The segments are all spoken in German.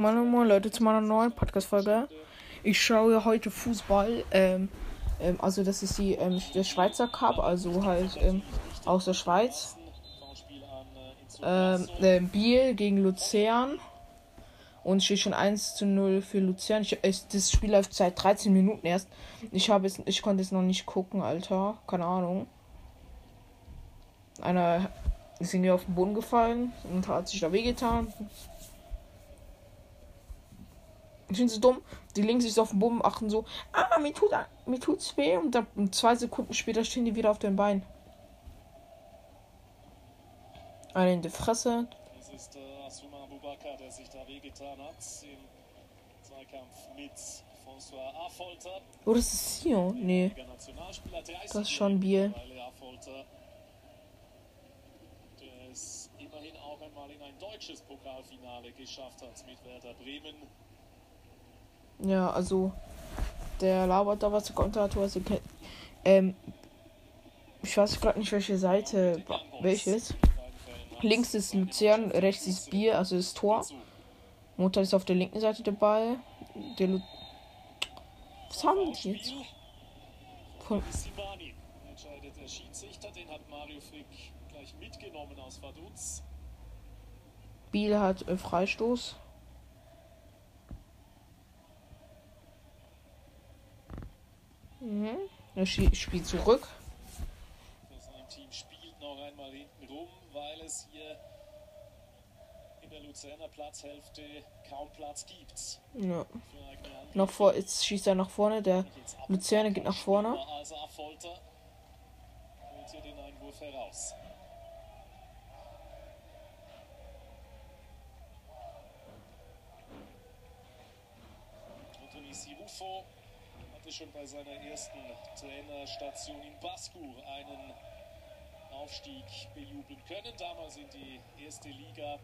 Moin Moin Leute zu meiner neuen Podcast-Folge. Ich schaue heute Fußball. Ähm, ähm, also das ist die ähm, der Schweizer Cup, also halt ähm, aus der Schweiz. Ähm, äh, Biel gegen Luzern. Und steht schon 1 zu 0 für Luzern. Ich, ich, das Spiel läuft seit 13 Minuten erst. Ich habe es, ich konnte es noch nicht gucken, Alter. Keine Ahnung. Einer ist irgendwie auf den Boden gefallen und hat sich da wehgetan. Ich finde es dumm. Die legen sich so auf den Boden, achten so, ah, mir, tut, mir tut's weh. Und dann zwei Sekunden später stehen die wieder auf den Beinen. Eine in die Fresse. Das ist äh, Asuma Abubakar, der sich da wehgetan hat im Zweikampf mit François Affolter. Oh, das ist Sion. Nee, das ist schon Bier. Der es immerhin auch einmal in ein deutsches Pokalfinale geschafft hat mit Werder Bremen. Ja, also der labert da was der Kommentator. Also, ke- ähm, ich weiß gerade nicht, welche Seite welches. Links ist Luzern, rechts ist Bier, also das Tor. Mutter ist auf der linken Seite der Ball. Der Lu Was haben die jetzt? Von der Schiedsrichter, den hat Mario Frick gleich mitgenommen aus Vaduz. Biel hat äh, Freistoß. Mhm. Er spielt zurück. Das Heimteam spielt noch einmal hinten rum, weil es hier in der Luzerner Platzhälfte kaum Platz gibt. Ja. Noch vor, jetzt schießt er nach vorne. Der Luzerner geht nach vorne. Schlimmer Als Affolter holt hier den Einwurf heraus. Anthony Sirufo hatte schon bei seiner ersten Trainerstation in Baskur einen Aufstieg bejubeln können, damals in die erste Liga.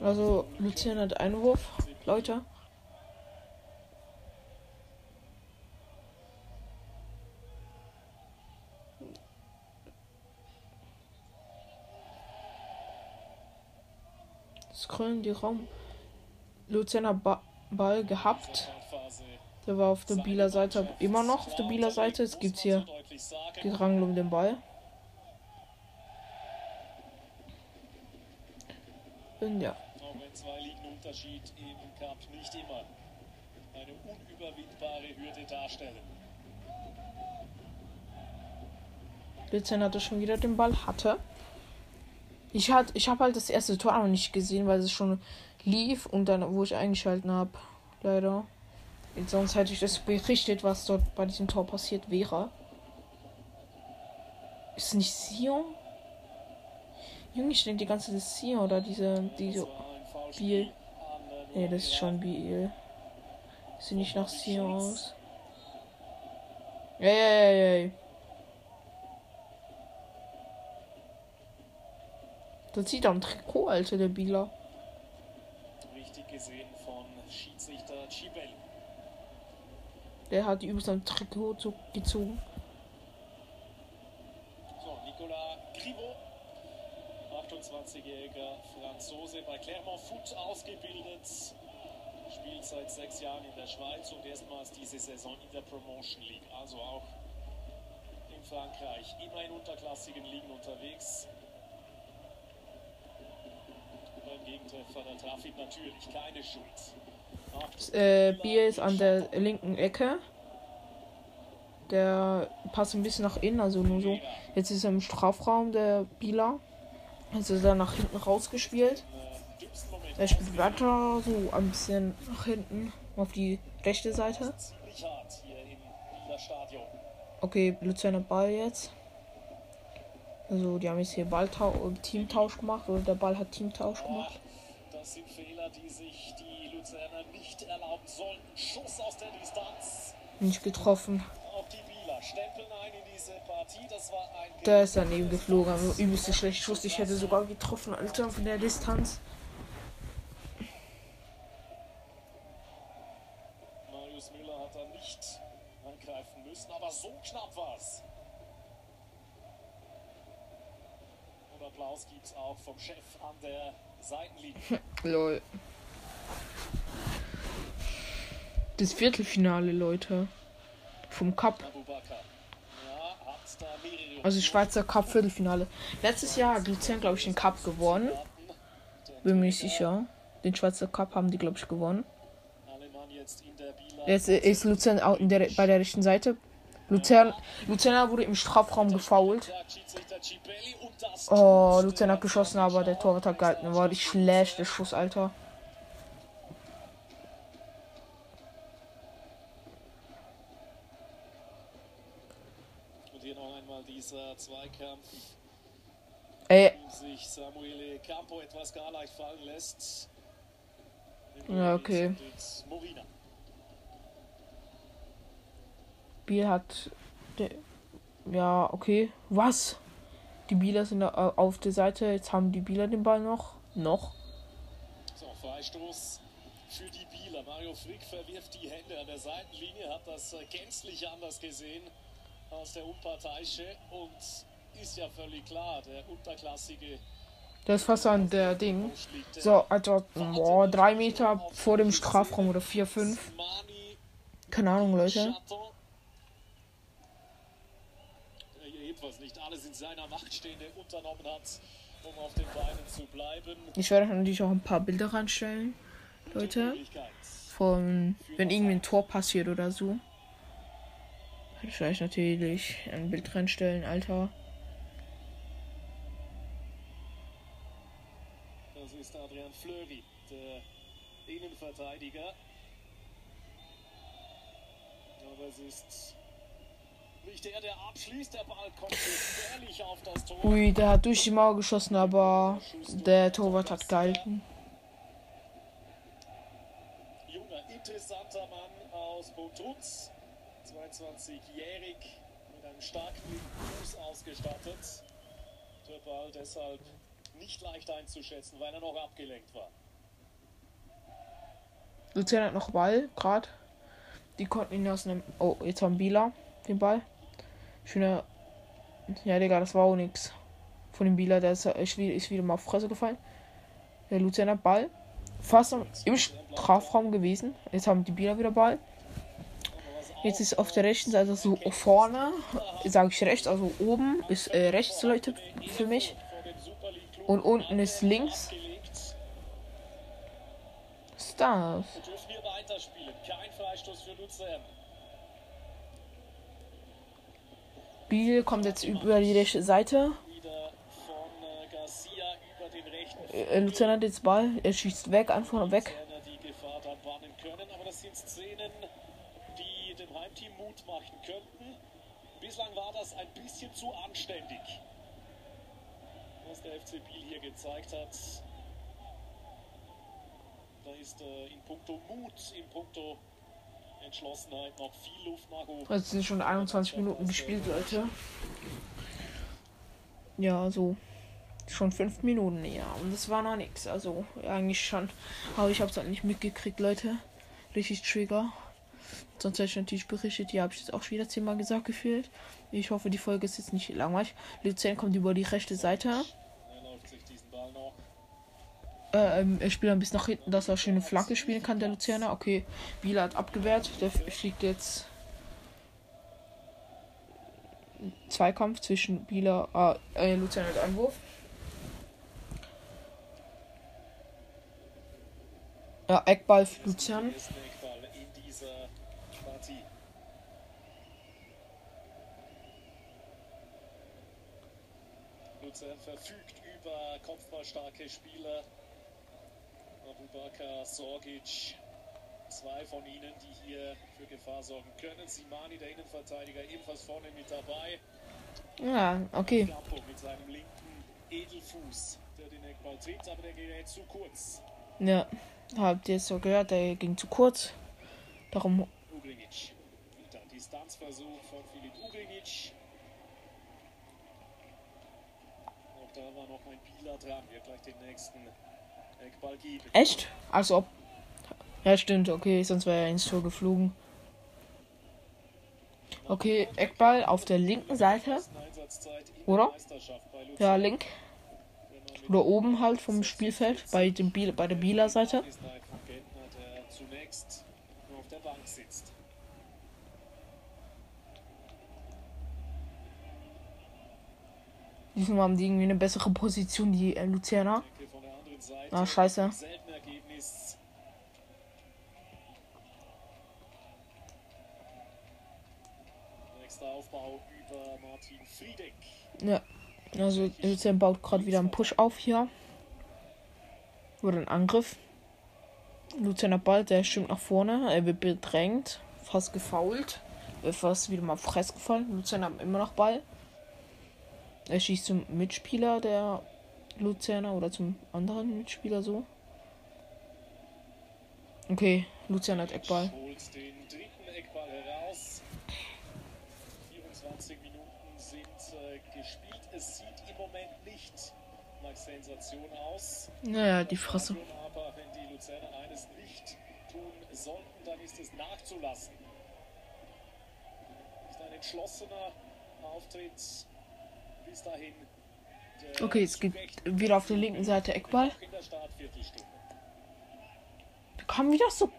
Also Luzern hat Einwurf. Leute. Scrollen die Raum. Ba Ball gehabt. Der war auf der Bieler Seite immer noch auf der Bieler Seite. Jetzt gibt's hier. Gerangel um den Ball. Und ja. Auch wenn hatte schon wieder den Ball, hatte. Ich, hat, ich habe halt das erste Tor noch nicht gesehen, weil es schon lief und dann, wo ich eingeschalten habe. Leider. Sonst hätte ich das berichtet, was dort bei diesem Tor passiert wäre. Ist nicht Sion? Junge, ich denke die ganze Zeit, Sion oder diese, diese Biel. Nee, das ist schon Biel. Sieht nicht nach Sion aus. Ey, ey, ey. Das sieht am Trikot, Alter, der Bieler. Gesehen von Schiedsrichter Chibel. Der hat übelst am Trikot gezogen. So, Nicolas Griveau, 28-jähriger Franzose, bei Clermont Foot ausgebildet. Spielt seit sechs Jahren in der Schweiz und erstmals diese Saison in der Promotion League. Also auch in Frankreich immer in unterklassigen Ligen unterwegs. Beim Gegentreffer, da traf ihn natürlich keine Schuld. Acht- Äh, Bier ist an der linken Ecke. Der passt ein bisschen nach innen, also nur so. Jetzt ist er im Strafraum, der Bieler. Jetzt ist er nach hinten rausgespielt. Er spielt weiter so ein bisschen nach hinten auf die rechte Seite. Okay, Luzerner Ball jetzt. Also, die haben jetzt hier Balltau Teamtausch gemacht oder der Ball hat Teamtausch gemacht. Das sind Fehler, die sich die Luzerner nicht erlauben sollten. Schuss aus der Distanz. Nicht getroffen. Der ist daneben geflogen, also übelst schlecht Schuss. Ich hätte sogar getroffen, Alter, von der Distanz. Marius Müller hat da nicht angreifen müssen, aber so knapp war es. Oder Applaus gibt es auch vom Chef an der Seitenlinie. Lol. Das Viertelfinale, Leute. Vom Cup. Also Schweizer Cup Viertelfinale. Letztes Jahr hat Luzern, glaube ich, den Cup gewonnen. Bin mir sicher. Den Schweizer Cup haben die, glaube ich, gewonnen. Jetzt ist Luzern auch in der, bei der rechten Seite. Luzern, Luzerner wurde im Strafraum gefoult. Oh, Luzern hat geschossen, aber der Torwart hat gehalten. War die schlechte Schuss, Alter. Und hier noch einmal dieser Zweikampf, Ey, sich Samuele Campo etwas gar leicht fallen lässt. Ja, okay. Biel hat. Der, ja, okay. Was? Die Bieler sind äh, auf der Seite. Jetzt haben die Bieler den Ball noch. Noch. So, Freistoß für die Bieler. Mario Frick verwirft die Hände an der Seitenlinie, hat das äh, gänzlich anders gesehen als der Unparteiische und ist ja völlig klar, der unterklassige Der ist fast an der Ding. So, also, boah, drei Meter vor dem Strafraum oder vier, fünf. Keine Ahnung, Leute. Ebenfalls nicht alles in seiner Macht Stehende unternommen hat, um auf den Beinen zu bleiben. Ich werde natürlich auch ein paar Bilder ranstellen, Leute. Von, wenn irgendwie ein Tor passiert oder so. Werde ich euch natürlich ein Bild reinstellen, Alter. Das ist Adrian Fleury, der Innenverteidiger. Aber es ist Ui, der hat durch die Mauer geschossen, aber der Torwart hat gehalten. Junger, interessanter Mann aus Bontrutz. 22-jährig, mit einem starken Fuß ausgestattet. Der Ball deshalb nicht leicht einzuschätzen, weil er noch abgelenkt war. Luzern hat noch Ball, gerade. Die konnten ihn aus einem. Oh, jetzt haben Bieler den Ball. Schöner. Ja, Digga, das war auch nix. Von dem Bieler, der ist, ist, wieder- ist wieder mal auf Fresse gefallen. Der Luzerner Ball. Fast im Strafraum gewesen. Jetzt haben die Bieler wieder Ball. Jetzt ist auf der rechten Seite so vorne, sage ich rechts, also oben ist äh, rechts, Leute, für mich. Und unten ist links. ist Luzern. Biel kommt jetzt über die rechte Seite. Äh, Luzern hat jetzt Ball. Er schießt weg, einfach weg. Bislang war das ein bisschen zu anständig, was der FC Biel hier gezeigt hat. Da ist äh, in puncto Mut, in puncto Entschlossenheit noch viel Luft nach oben. Es sind schon 21 Minuten gespielt, Leute. Ja, so. Schon 5 Minuten, ja. Und das war noch nichts. Also, ja, eigentlich schon. Aber ich hab's halt nicht mitgekriegt, Leute. Richtig Trigger. Sonst hätte ich natürlich berichtet. Ja, habe ich jetzt auch schon wieder zehnmal gesagt gefühlt. Ich hoffe, die Folge ist jetzt nicht langweilig. Luzern kommt über die rechte Seite. Er läuft sich diesen Ball noch. Äh, ähm, er spielt ein bisschen nach hinten, dass er schöne Flanke spielen kann, der Luzerner. Okay, Bieler hat abgewehrt. Der fliegt jetzt. Zweikampf zwischen Bieler, äh, äh, Luzerner und Einwurf. Ja, Eckball für Luzern. Luzern verfügt über kopfballstarke Spieler. Abubakar, Sorgic, zwei von ihnen, die hier für Gefahr sorgen können. Simani, der Innenverteidiger, ebenfalls vorne mit dabei. Ja, okay. Campo mit seinem linken Edelfuß, der den Eckball tritt, aber der gerät zu kurz. Ja, habt ihr jetzt so gehört, der ging zu kurz. Darum, Ugrinic. Wieder Distanzversuch von Filip Ugrinic. Auch da war noch ein Bieler dran. Wird gleich den nächsten. Echt? Als ob. Ja, stimmt, okay, sonst wäre er ins Tor geflogen. Okay, Eckball auf der linken Seite. Oder? Ja, link. Oder oben halt vom Spielfeld, bei, dem Biel, bei der Bieler Seite. Diesmal haben die irgendwie eine bessere Position, die äh, Luzerner. Ah, scheiße. Ja. Also Luzern baut gerade wieder einen Push auf hier. Oder ein Angriff. Luzerner Ball, der stimmt nach vorne. Er wird bedrängt. Fast gefault. Wird fast wieder mal fress gefallen. Luzern haben immer noch Ball. Er schießt zum Mitspieler der Luzerner oder zum anderen Mitspieler so. Okay, Luzern hat Eckball. Holt den dritten Eckball heraus. 24 Minuten sind äh, gespielt. Es sieht im Moment nicht nach Sensation aus. Naja, die Fresse. Aber wenn die Luzerner eines nicht tun sollten, dann ist es nachzulassen. Ist ein entschlossener Auftritt bis dahin. Okay, es gibt wieder auf der linken Seite Eckball. Startviertelstunde. Kam wieder so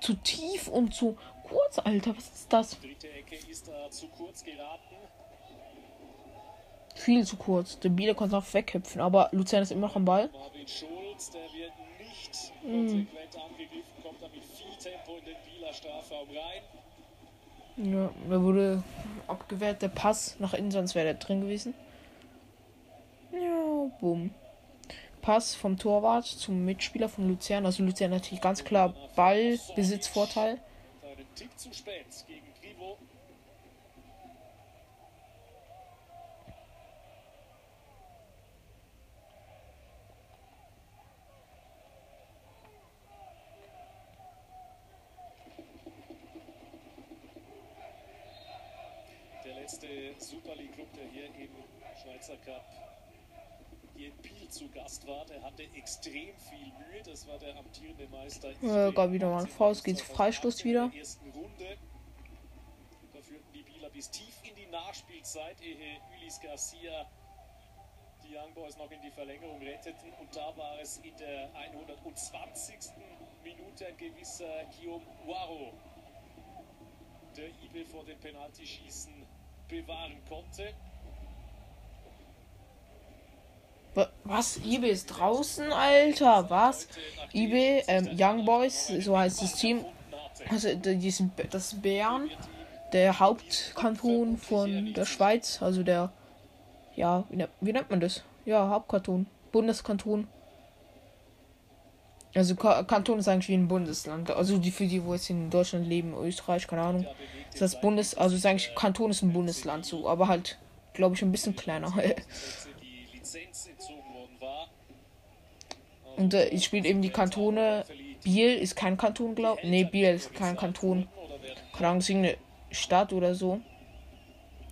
zu tief und zu kurz, Alter. Was ist das? Viel zu kurz. Der Bieler konnte noch wegköpfen, aber Luzern ist immer noch am Ball. Mm. Ja, da wurde abgewehrt der Pass nach innen, sonst wäre der drin gewesen. Bumm. Pass vom Torwart zum Mitspieler von Luzern. Also Luzern natürlich ganz klar Ballbesitzvorteil. Der letzte Super League Club, der hier im Schweizer Cup hier in Biel zu Gast war, der hatte extrem viel Mühe. Das war der amtierende Meister. Ja, gab wieder mal einen Faust, geht's Freistoß wieder. In der ersten Runde. Da führten die Bieler bis tief in die Nachspielzeit, ehe Ulis Garcia die Young Boys noch in die Verlängerung retteten. Und da war es in der 120. Minute ein gewisser Guillaume Uaro, der Ibe vor dem Penaltyschießen bewahren konnte. Was? Ibe ist draußen, Alter. Was? Ibe, ähm, Young Boys, so heißt das Team. Also, die sind, das Bern, der Hauptkanton von der Schweiz. Also der, ja, wie, nennt- man das? Ja, Hauptkanton. Bundeskanton. Also Ka Kanton ist eigentlich wie ein Bundesland. Also die für die, wo jetzt in Deutschland leben, Österreich, keine Ahnung. Ist das Bundes, also ist eigentlich Kanton ist ein Bundesland so, aber halt, glaube ich, ein bisschen kleiner. Lizenz entzogen worden war. Und äh, ich spiele eben die Kantone. Biel ist kein Kanton, glaub. Nee, Biel ist kein Kanton. Keine Ahnung, ist irgendeine Stadt oder so.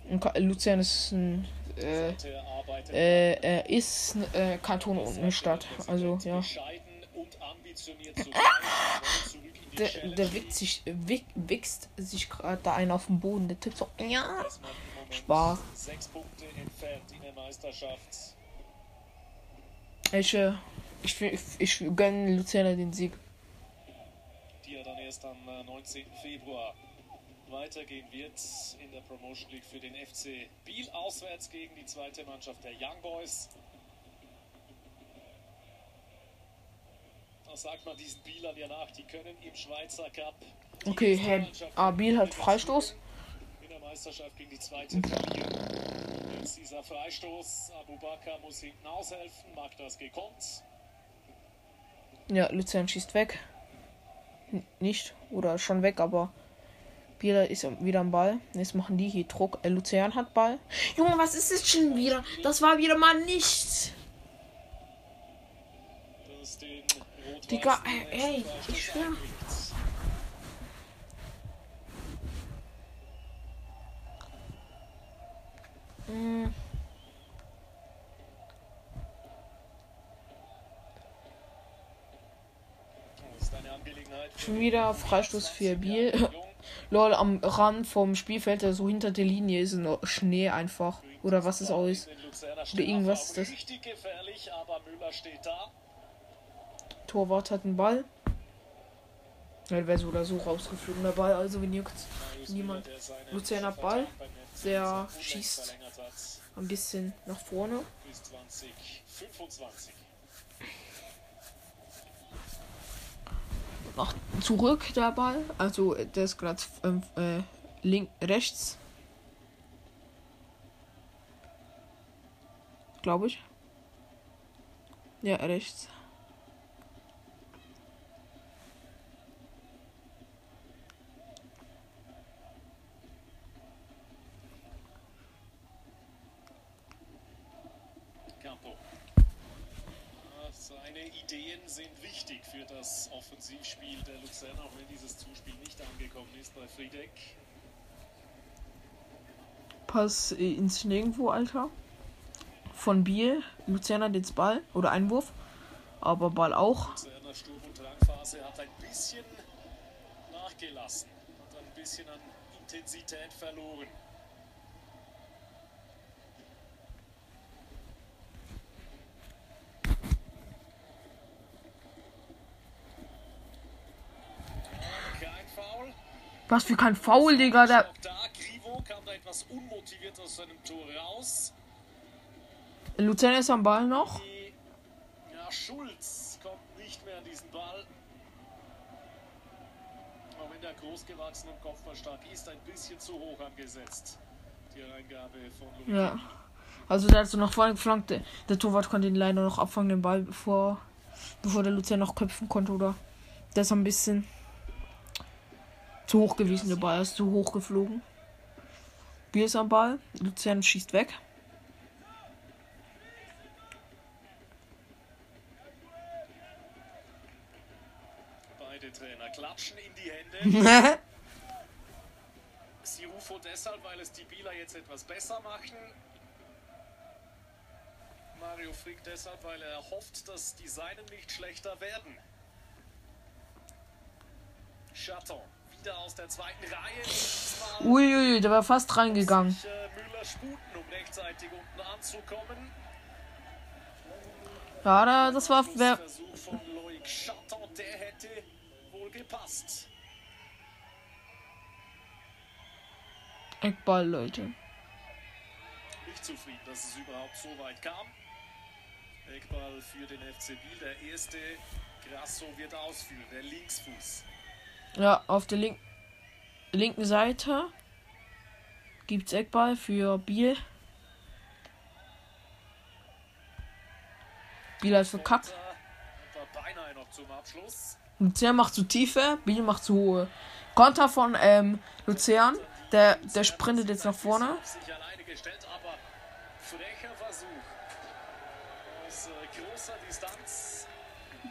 Und Luzern ist ein äh, äh, äh, ist ein äh, Kanton und eine Stadt. Also ja. Der, der wichst sich, wick, wichst sich gerade da einen auf den Boden. Der tippt so. Ja. Spaß. Sechs Punkte entfernt in der Meisterschaft. Ich, äh, ich, ich, ich gönne Luzerner den Sieg. die dann erst am äh, 19. Februar weitergehen wird in der Promotion League für den FC Biel auswärts gegen die zweite Mannschaft der Young Boys. Das sagt man diesen Bielern ja nach, die können im Schweizer Cup Okay, Herr Abil hat Freistoß. in der Meisterschaft gegen die zweite verlieren. Jetzt dieser Freistoß, Abu Bakr muss hinten aushelfen, mag das gekonnt. Ja, Luzern schießt weg. N nicht. Oder schon weg, aber Bieler ist wieder am Ball. Jetzt machen die hier Druck. Äh, Luzern hat Ball. Junge, was ist das schon wieder? Das war wieder mal nichts. Digga, ey, ich schwör. Schon wieder Freistoß für Biel. Lol, am Rand vom Spielfeld, also hinter der Linie, ist noch Schnee einfach. Oder was ist Luzerner Oder irgendwas ist das. Torwart hat einen Ball. Ja, wäre so oder so rausgeflogen der Ball, also wenn. Marius Niemand. Luzerner Vertrag Ball. Der schießt. Ein bisschen nach vorne. bis 2025. Nach zurück der Ball. Also der ist gerade ähm, äh, link, rechts. Glaube ich. Ja, rechts. Campo. Ja, Seine Ideen sind wichtig für das Offensivspiel der Luzerner, auch wenn dieses Zuspiel nicht angekommen ist bei Friedeck. Pass ins Nirgendwo, Alter. Von Biel. Luzern hat jetzt Ball. Oder Einwurf. Aber Ball auch. Luzerner Sturm- und Drangphase hat ein bisschen nachgelassen, hat ein bisschen an Intensität verloren. Kein Foul. Was für kein Foul, Digga. Da, Grivo kam da etwas unmotiviert aus seinem Tor raus. Luzern ist am Ball noch. Ja, Schulz kommt nicht mehr an diesen Ball. Auch wenn der großgewachsene und kopfballstark ist, ein bisschen zu hoch angesetzt. Die Reingabe von Ja. Lukini. Also der hat so nach vorne geflankt. Der, der Torwart konnte ihn leider noch abfangen, den Ball, bevor, bevor der Luzern noch köpfen konnte, oder? Der ist ein bisschen zu hoch gewesen, der Ball ist zu hoch geflogen. Bier ist am Ball. Luzern schießt weg. Beide Trainer klatschen in die Hände. Sirufo deshalb, weil es die Bieler jetzt etwas besser machen. Mario Frick deshalb, weil er hofft, dass die Seinen nicht schlechter werden. Chaton aus der zweiten Reihe. Diesmal Uiui, der war fast reingegangen. äh, Müller sputen, um rechtzeitig unten anzukommen. Ja, da, das war. Wer, gepasst. Eckball, Leute. nicht zufrieden, dass es überhaupt so weit kam. Eckball für den FC Biel. Der erste Grasso wird ausführen, der Linksfuß. Ja, auf der link linken Seite gibt's Eckball für Biel. Biel hat verkackt. Luzern macht zu tiefe, Biel macht zu hohe. Konter von ähm, Luzern. Der, der sprintet jetzt nach vorne.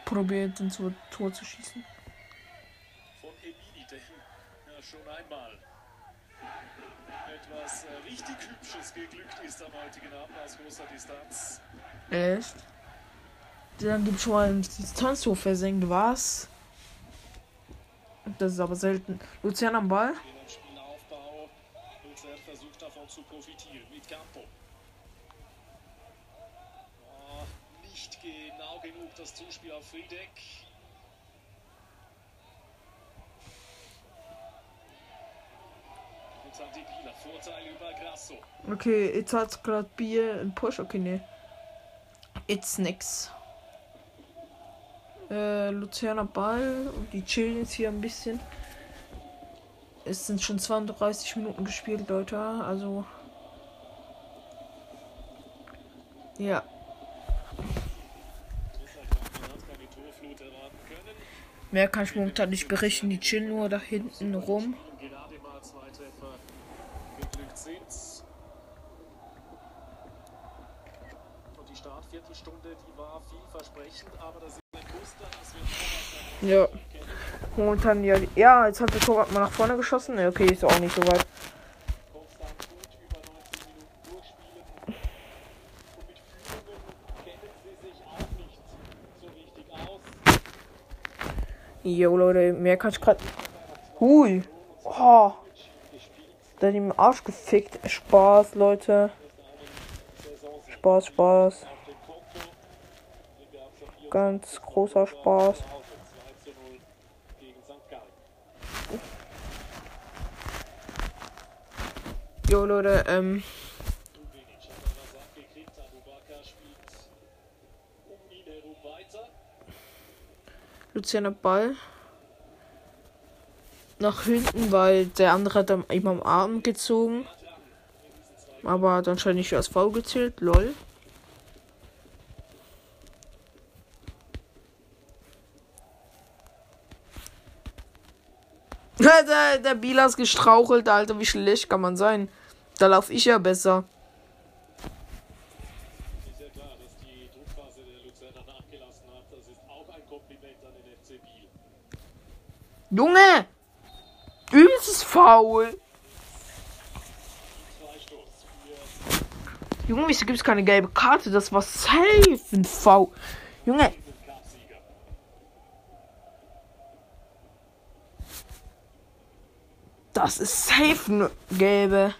Probiert ins Tor zu schießen. von Emini, der ja, schon einmal etwas äh, richtig Hübsches geglückt ist am heutigen Abend aus großer Distanz. Echt? Dann gibt schon mal ein Distanztor versenkt, was? Das ist aber selten. Luzern am Ball. Luzern versucht davon zu profitieren mit Campo. Oh, nicht genau genug das Zuspiel auf Friedeck. Jetzt haben die Bieler Vorteil über Grasso. Okay, jetzt hat gerade Bier einen Push. Okay, nee. Jetzt nix. Äh, Luzerner Ball und die chillen jetzt hier ein bisschen. Es sind schon 32 Minuten gespielt, Leute. Also. Ja. Mehr kann ich momentan nicht berichten. Die chillen nur da hinten rum. Und gerade mal zwei Treffer geglückt sind. Und Startviertelstunde, die war vielversprechend, aber das ist ein Muster, das dann Ja. Momentan ja. Ja, jetzt hat der Torwart mal nach vorne geschossen. Okay, ist auch nicht so weit. konstant gut über 90 Minuten durchspielen. Und mit Führungen kennen sie sich auch nicht so richtig aus. Jo, Leute, mehr kann ich gerade. Hui. Oh. Der hat ihm Arsch gefickt. Spaß, Leute. Spaß, Spaß. Ganz großer Spaß. Jo Leute, ähm. Luciana Ball nach hinten, weil der andere hat ihm am Arm gezogen. Aber dann scheint nicht als V gezählt. Lol. Der, der Bila ist gestrauchelt, Alter. Wie schlecht kann man sein? Da laufe ich ja besser. Junge! Übelstes Foul! Junge, wieso gibt es keine gelbe Karte? Das war safe ein V. Junge. Das ist safe eine gelbe.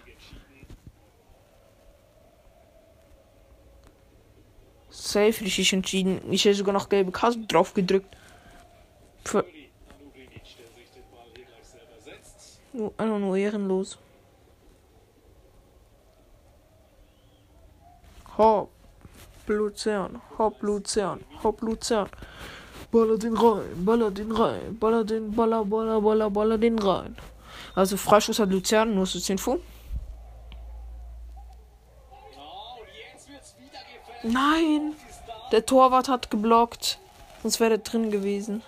Safe richtig entschieden. Ich hätte sogar noch gelbe Karte drauf gedrückt. Für einfach nur ehrenlos. Hopp, Luzern, hopp, Luzern, hopp, Luzern. Baller den rein, baller den rein, baller den, baller, baller, baller, baller den rein. Also Freischuss hat Luzern, nur so 10 Fu. Nein! Der Torwart hat geblockt. Sonst wäre er drin gewesen.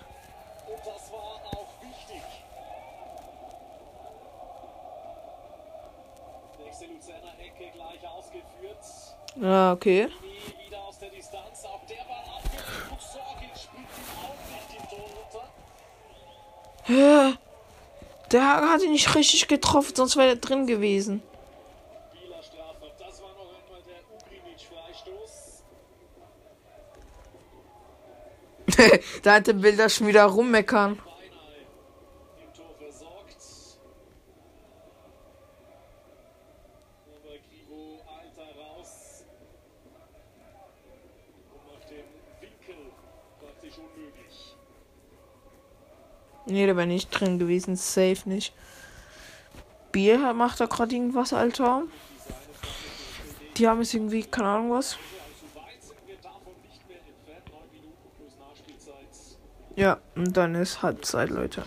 Ja, okay. Ja, der hat ihn nicht richtig getroffen, sonst wäre er drin gewesen. da schon wieder rummeckern. Nee, der wäre nicht drin gewesen. Safe nicht. Bier macht da gerade irgendwas, Alter. Die haben es irgendwie, keine Ahnung was. Ja, und dann ist Halbzeit, Leute.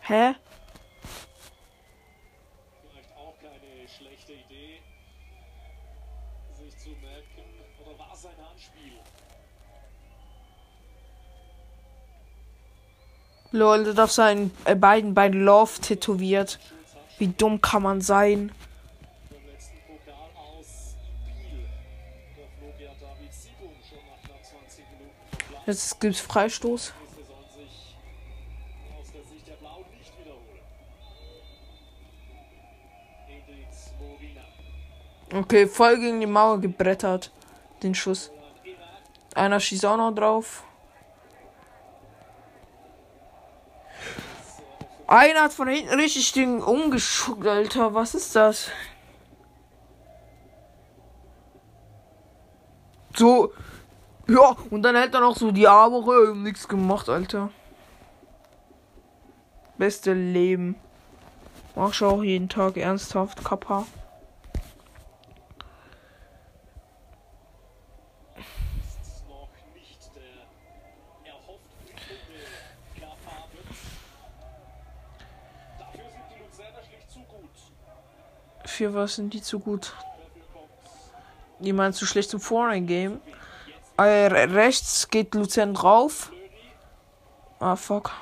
Hä? Lol, du darfst seinen äh, beiden bei Love tätowiert. Wie dumm kann man sein? Jetzt gibt's Freistoß. Okay, voll gegen die Mauer gebrettert. Den Schuss. Einer schießt auch noch drauf. Einer hat von hinten richtig Ding umgeschuckt, Alter. Was ist das? So. Ja, und dann hält er noch so die Arme und nichts gemacht, Alter. Beste Leben. Mach ich auch jeden Tag ernsthaft, Kappa. Für was sind die zu gut? Jemand zu schlecht zum Foreign Game. Äh, rechts geht Luzern drauf. Ah, fuck.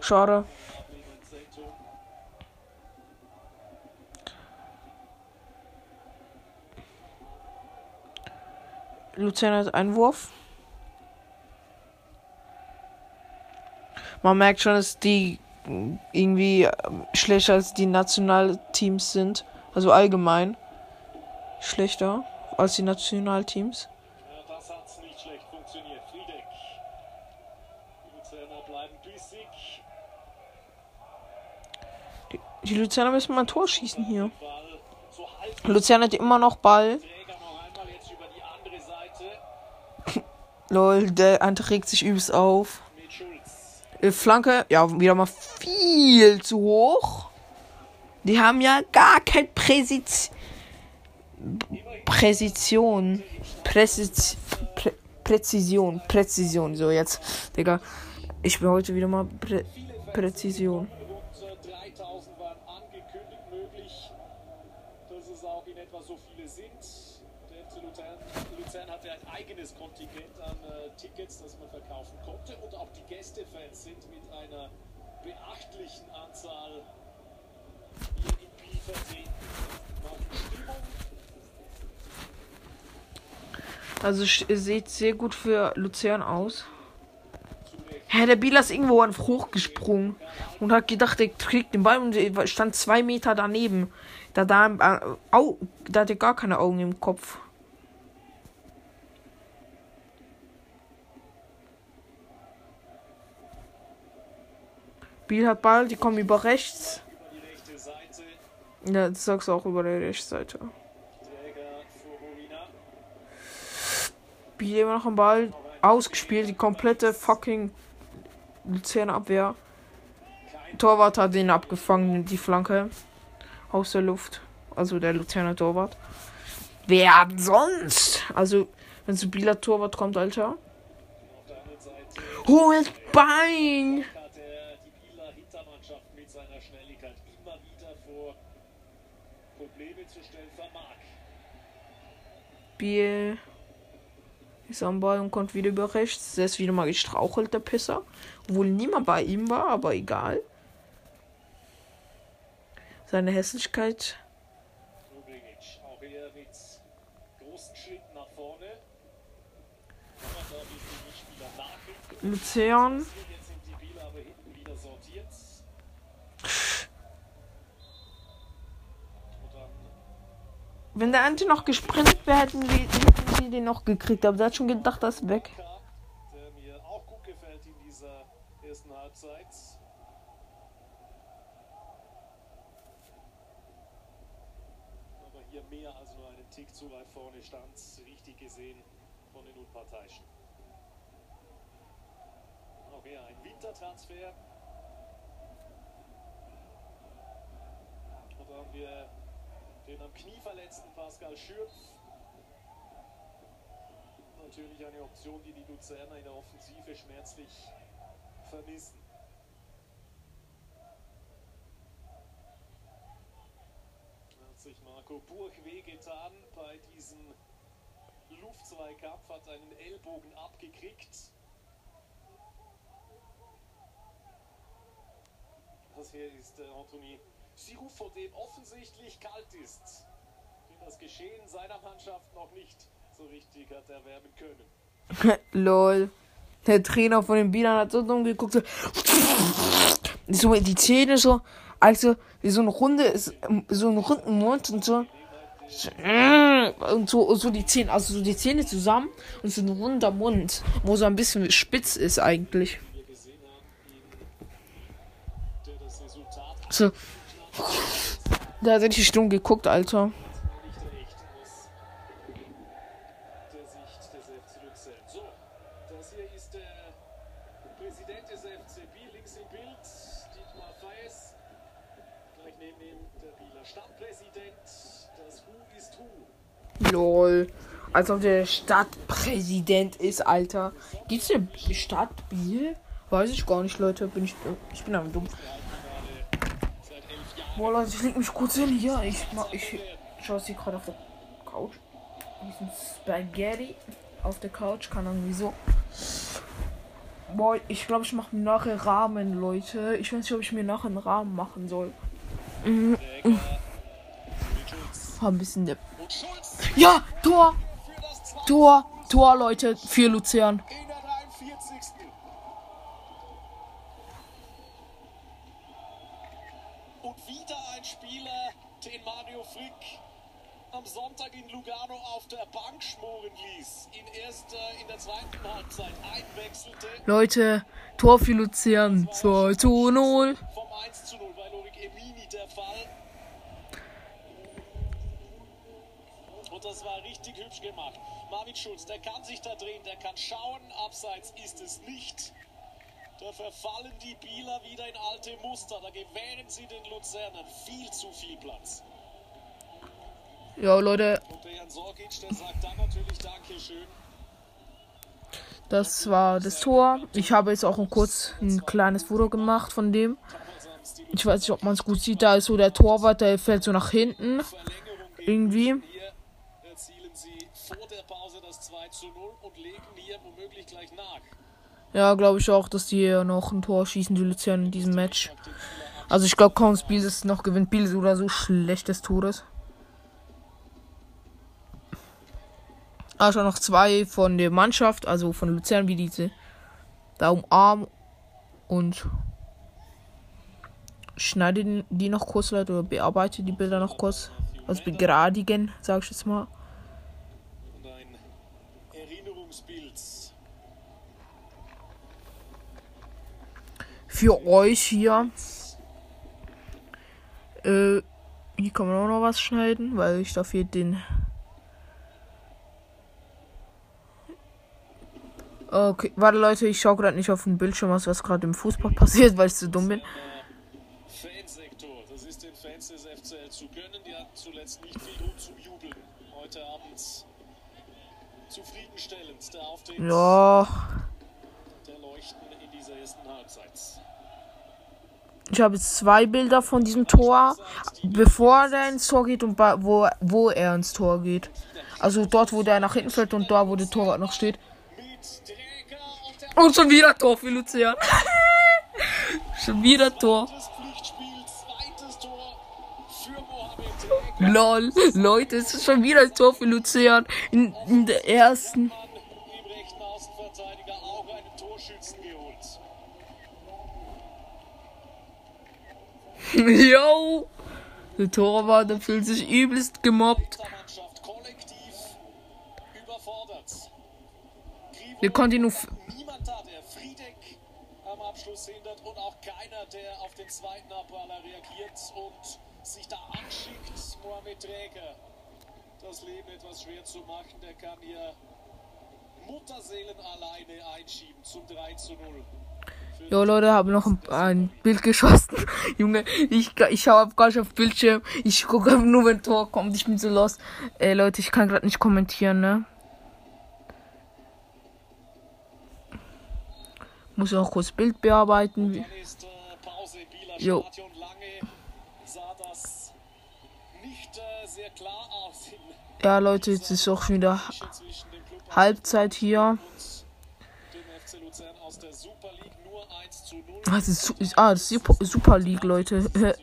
Schade. Luzern hat Einwurf. Man merkt schon, dass die irgendwie schlechter als die Nationalteams sind also allgemein schlechter als die Nationalteams. Ja, das hat's nicht schlecht funktioniert. Friedeck. Die Luzerner bleiben bissig. Die, Luzerner müssen mal ein Tor schießen hier. Luzerner hat immer noch Ball. Lol, der andere regt sich übelst auf. Äh, Flanke, ja, wieder mal viel zu hoch. Die haben ja gar kein Präsis Präzision. Präzision. Prä Präzision. Präzision. So, jetzt, Digga. Ich bin heute wieder mal Prä Präzision. Rund 3000 waren angekündigt, möglich, dass es auch in etwa so viele sind. Der FC Luzern, Luzern hatte ein eigenes Kontingent an äh, Tickets, das man verkaufen konnte. Und auch die Gästefans sind mit einer beachtlichen Anzahl hier in Biel vertreten. Machen Stimmung. Also sieht sehr gut für Luzern aus. Hä, der Bieler ist irgendwo einfach hochgesprungen und hat gedacht, er kriegt den Ball und stand zwei Meter daneben. Da, da, äh, da hat er gar keine Augen im Kopf. Biel hat Ball, die kommen über rechts. Ja, das sagst du auch über die rechte Seite. Biel immer noch am Ball. Ausgespielt, die komplette fucking Luzerner Abwehr. Torwart hat den abgefangen, die Flanke. Aus der Luft. Also der Luzerner Torwart. Wer sonst? Also, wenn so Bieler Torwart kommt, Alter. Hohes Bein! hat er die Bieler Hintermannschaft mit seiner Schnelligkeit immer wieder vor Probleme zu stellen vermag. Biel ist am Ball und kommt wieder über rechts. Der ist wieder mal gestrauchelt, der Pisser. Obwohl niemand bei ihm war, aber egal. Seine Hässlichkeit. Rubrinic, auch er mit großen Schritten nach vorne. Kann man da ein bisschen die Spieler nachhinken. Luzern. Jetzt sind die Bieler aber hinten wieder sortiert. Und dann Wenn der Ante noch gesprintet wäre, hätten wir, hätten wir den noch gekriegt. Aber der hat schon gedacht, das ist weg. Der mir auch gut gefällt in dieser ersten Halbzeit. Aber hier mehr als nur einen Tick zu weit vorne stand, richtig gesehen von den Unparteiischen. Eher ein Wintertransfer. Und da haben wir den am Knie verletzten Pascal Schürpf. Natürlich eine Option, die die Luzerner in der Offensive schmerzlich vermissen. Hat sich Marco Burg wehgetan bei diesem Luftzweikampf, hat einen Ellbogen abgekriegt. Das hier ist äh, Anthony Giroud, vor dem offensichtlich kalt ist. Den das Geschehen seiner Mannschaft noch nicht so richtig hat erwärmen können. Lol. Der Trainer von den Bielern hat so dumm geguckt. So, so die Zähne so. Also, wie so eine Runde, so einen runden Mund und so. Und so, so die Zähne, also so die Zähne zusammen und so ein runder Mund, wo so ein bisschen spitz ist eigentlich. So. Da er richtig stumm geguckt, Alter. Lol. Als ob der Stadtpräsident ist, Alter. Gibt's eine Stadt Biel? Weiß ich gar nicht, Leute. Bin ich, ich bin aber dumm. Boah, Leute, ich leg mich kurz hin hier. Ich, ich schaue sie gerade auf der Couch. Diesen Spaghetti auf der Couch. Keine Ahnung wieso. Boah, ich glaube, ich mache mir nachher Rahmen, Leute. Ich weiß nicht, ob ich mir nachher einen Rahmen machen soll. Mhm. War ein bisschen der. Ja, Tor! für das 2 Tor! Tor, Leute, für Luzern. in der 43. Und wieder ein Spieler, den Mario Frick am Sonntag in Lugano auf der Bank schmoren ließ. Ihn erst äh, in der zweiten Halbzeit einwechselte. Leute, Tor für Luzern. 2 zu 0. Vom 1 zu 0, weil Lorik Emini Fall. Und das war richtig hübsch gemacht. Marvin Schulz, der kann sich da drehen, der kann schauen. Abseits ist es nicht. Da verfallen die Bieler wieder in alte Muster. Da gewähren sie den Luzernern viel zu viel Platz. Ja, Leute, Und der Jan Sorgic, der sagt dann natürlich Dankeschön. Das war das Tor. Ich habe jetzt auch ein kurz ein kleines Foto gemacht von dem. Ich weiß nicht, ob man es gut sieht. Da ist so der Torwart, der fällt so nach hinten. Irgendwie. Hier erzielen sie vor der Pause das 2 zu 0 und legen hier womöglich gleich nach. Ja, glaube ich auch, dass die noch ein Tor schießen, die Luzern in diesem Match. Also ich glaube kaum, dass Biel das noch gewinnt. Biel oder so schlechtes Todes. Schon noch zwei von der Mannschaft, also von Luzern, wie diese da umarmen und schneide die noch kurz, Leute, oder bearbeite die Bilder noch kurz. Also begradigen, sag ich jetzt mal. Für euch hier. Äh, hier kann man auch noch was schneiden, weil ich dafür den. Okay, warte Leute, ich schaue gerade nicht auf den Bildschirm, aus, was gerade im Fußball passiert, weil ich zu dumm bin. Fansektor. Das ist den Fans des FCL zu gönnen. Die hatten zuletzt nicht viel Grund zum Jubeln. Heute Abend zufriedenstellend der Auftritt Ja, der Leuchten in dieser ersten Halbzeit. ich habe jetzt zwei Bilder von diesem Tor, bevor er ins Tor geht und wo, wo er ins Tor geht. Also dort, wo der nach hinten fällt und da, wo der Torwart noch steht. Und schon wieder Tor für Luzern. schon wieder Tor. Lol, Leute, es ist schon wieder ein Tor für Luzern. In, in der ersten. Yo! Der Torwart, der fühlt sich übelst gemobbt. Der Mannschaft kollektiv überfordert. Grifo Der konnte ihn nur. f- Niemand da, der Friedeck am Abschluss hindert und auch keiner, der auf den zweiten Abpraller reagiert und sich da anschickt. Mohamed Träger, das Leben etwas schwer zu machen, der kann hier Mutterseelen alleine einschieben zum 3 zu 0. Jo, Leute, habe noch ein, ein Bild geschossen. Junge, ich, ich schaue gar nicht auf Bildschirm. Ich gucke nur, wenn Tor kommt. Ich bin so lost. Ey, Leute, ich kann gerade nicht kommentieren, ne? Muss noch kurz Bild bearbeiten. Dann ist Pause im Bieler Jo. Stadion. Lange sah das nicht äh, sehr klar aus. In Ja, Leute, jetzt ist auch schon wieder Halbzeit hier. und dem FC Luzern aus der Super League nur 1 zu 0. Das ist, ah, das ist Super, League, Leute.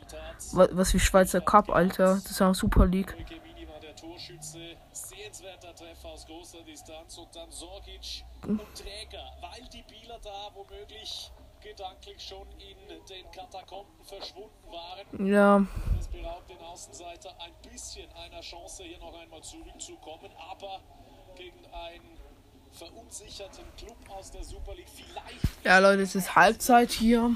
Was, was wie Schweizer Cup, Alter. Das ist ja Super League. Torschütze. Sehenswerter Treffer aus großer Distanz. Und dann Sorgic und Träger, weil die Bieler da womöglich gedanklich schon in den Katakomben verschwunden waren. Ja, Das beraubt den Außenseiter ein bisschen einer Chance, hier noch einmal zurückzukommen. Aber gegen einen verunsicherten Club aus der Super League vielleicht ja, Leute, es ist Halbzeit hier.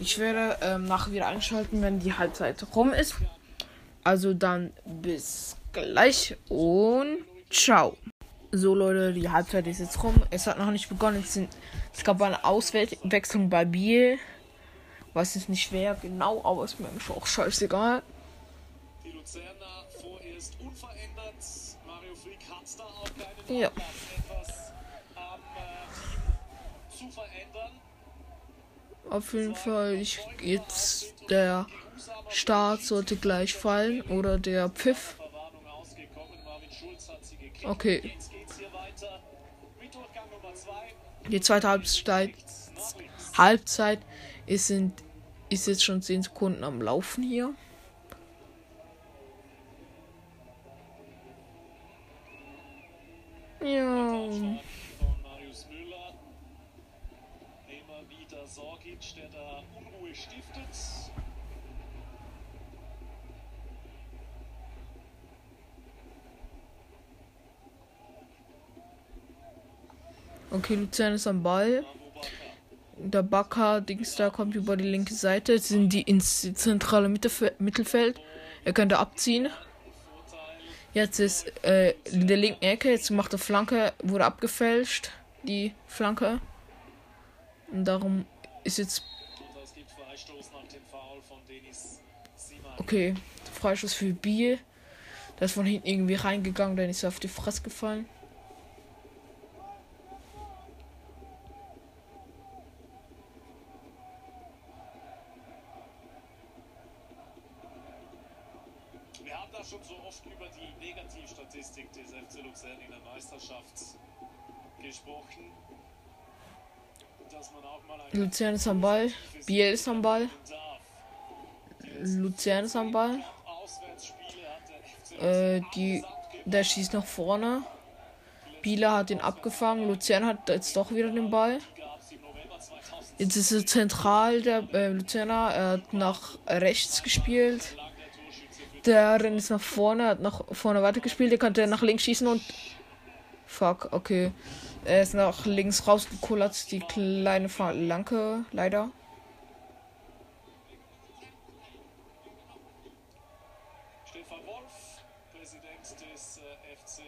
Ich werde ähm, nachher wieder einschalten, wenn die Halbzeit rum ist. Also dann bis gleich und ciao. So Leute, die Halbzeit ist jetzt rum. Es hat noch nicht begonnen. Es, sind, es gab eine Auswechslung bei Biel. Weiß jetzt nicht wer genau, aber ist mir auch scheißegal. Ja. Auf jeden Fall, ich jetzt der Start sollte gleich fallen oder der Pfiff. Okay, Jetzt geht's hier weiter mit Durchgang Nummer 2. die zweite Halbzeit. Halbzeit ist, sind, ist jetzt schon 10 Sekunden am Laufen hier. Ja. von Marius Müller. Immer wieder Sorgic, der da Unruhe stiftet. Okay, Luzern ist am Ball. der Bakker, Dings da kommt über die linke Seite. Jetzt sind die ins zentrale Mittelfe Mittelfeld. Er könnte abziehen. Jetzt ist äh, in der linken Ecke, jetzt macht er Flanke, wurde abgefälscht, die Flanke. Und darum ist jetzt. Freistoß. Okay, Freischuss für Biel. Der ist von hinten irgendwie reingegangen, dann ist er auf die Fresse gefallen. Wir haben da schon so oft über die Negativstatistik des FC Luzern in der Meisterschaft gesprochen. Luzern ist am Ball, Biel ist am Ball. Luzern ist am Ball. Äh, die, der schießt nach vorne. Bieler hat ihn abgefangen. Luzern hat jetzt doch wieder den Ball. gab es im November 2000 Jetzt ist er zentral, der äh, Luzerner. Er hat nach rechts gespielt. der rennt jetzt nach vorne, hat nach vorne weitergespielt. Der konnte nach links schießen und. Fuck, okay. Er ist nach links rausgekullert, die kleine Flanke, leider. Stefan Wolf, Präsident des äh, FC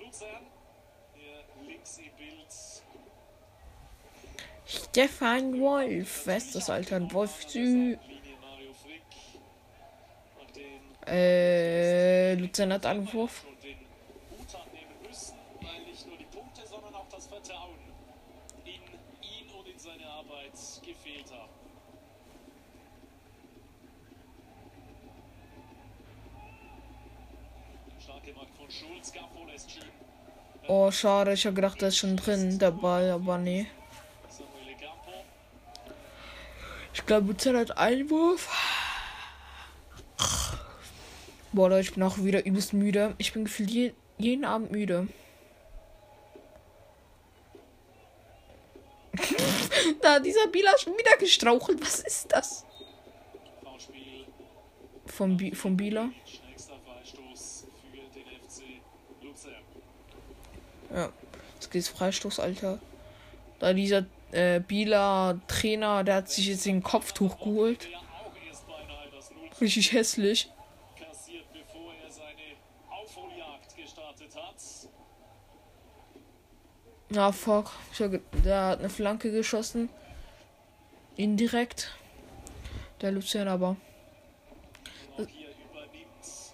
Luzern. Hier links im Bild Stefan Wolf, wer ist das, Alter? Wolf Sü. Linie Mario Frick. Und den Äh, Luzern hat Anwurf. und den Hut hat nehmen müssen, weil nicht nur die Punkte, sondern auch das Vertrauen in ihn und in seine Arbeit gefehlt haben. Starke Mark von Schulz, Capo lässt schieben. Oh, schade, ich hab gedacht, der ist schon drin, der Ball, aber nee. Ich glaube, Luzern hat Einwurf. Boah, Leute, ich bin auch wieder übelst müde. Ich bin gefühlt je, jeden Abend müde. da, dieser Bieler schon wieder gestrauchelt. Was ist das? Vom, Bi vom Bieler. Nächster Freistoß für den FC Luzern. Ja. Jetzt geht's Freistoß, Alter. Da dieser äh, Bieler Trainer, der hat sich jetzt den Kopftuch geholt. Der auch erst beinahe das 0 Richtig hässlich. hat. Ja, fuck. Ich hab ge- Der hat eine Flanke geschossen. Indirekt. Der Luzern aber.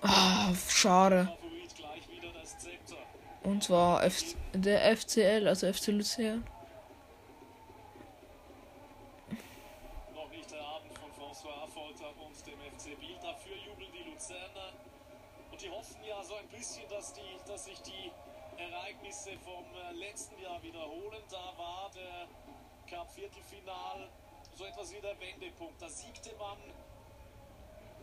Ah, schade. Favorit gleich wieder das Zepter. Und zwar F der FCL, also FC Luzern. Noch nicht der Abend von François Affolter und dem FC Biel. Dafür jubeln die Luzerner. Und die hoffen ja so ein bisschen, dass, die, dass sich die Ereignisse vom äh, letzten Jahr wiederholen. Da war der Cup-Viertelfinal so etwas wie der Wendepunkt. Da siegte man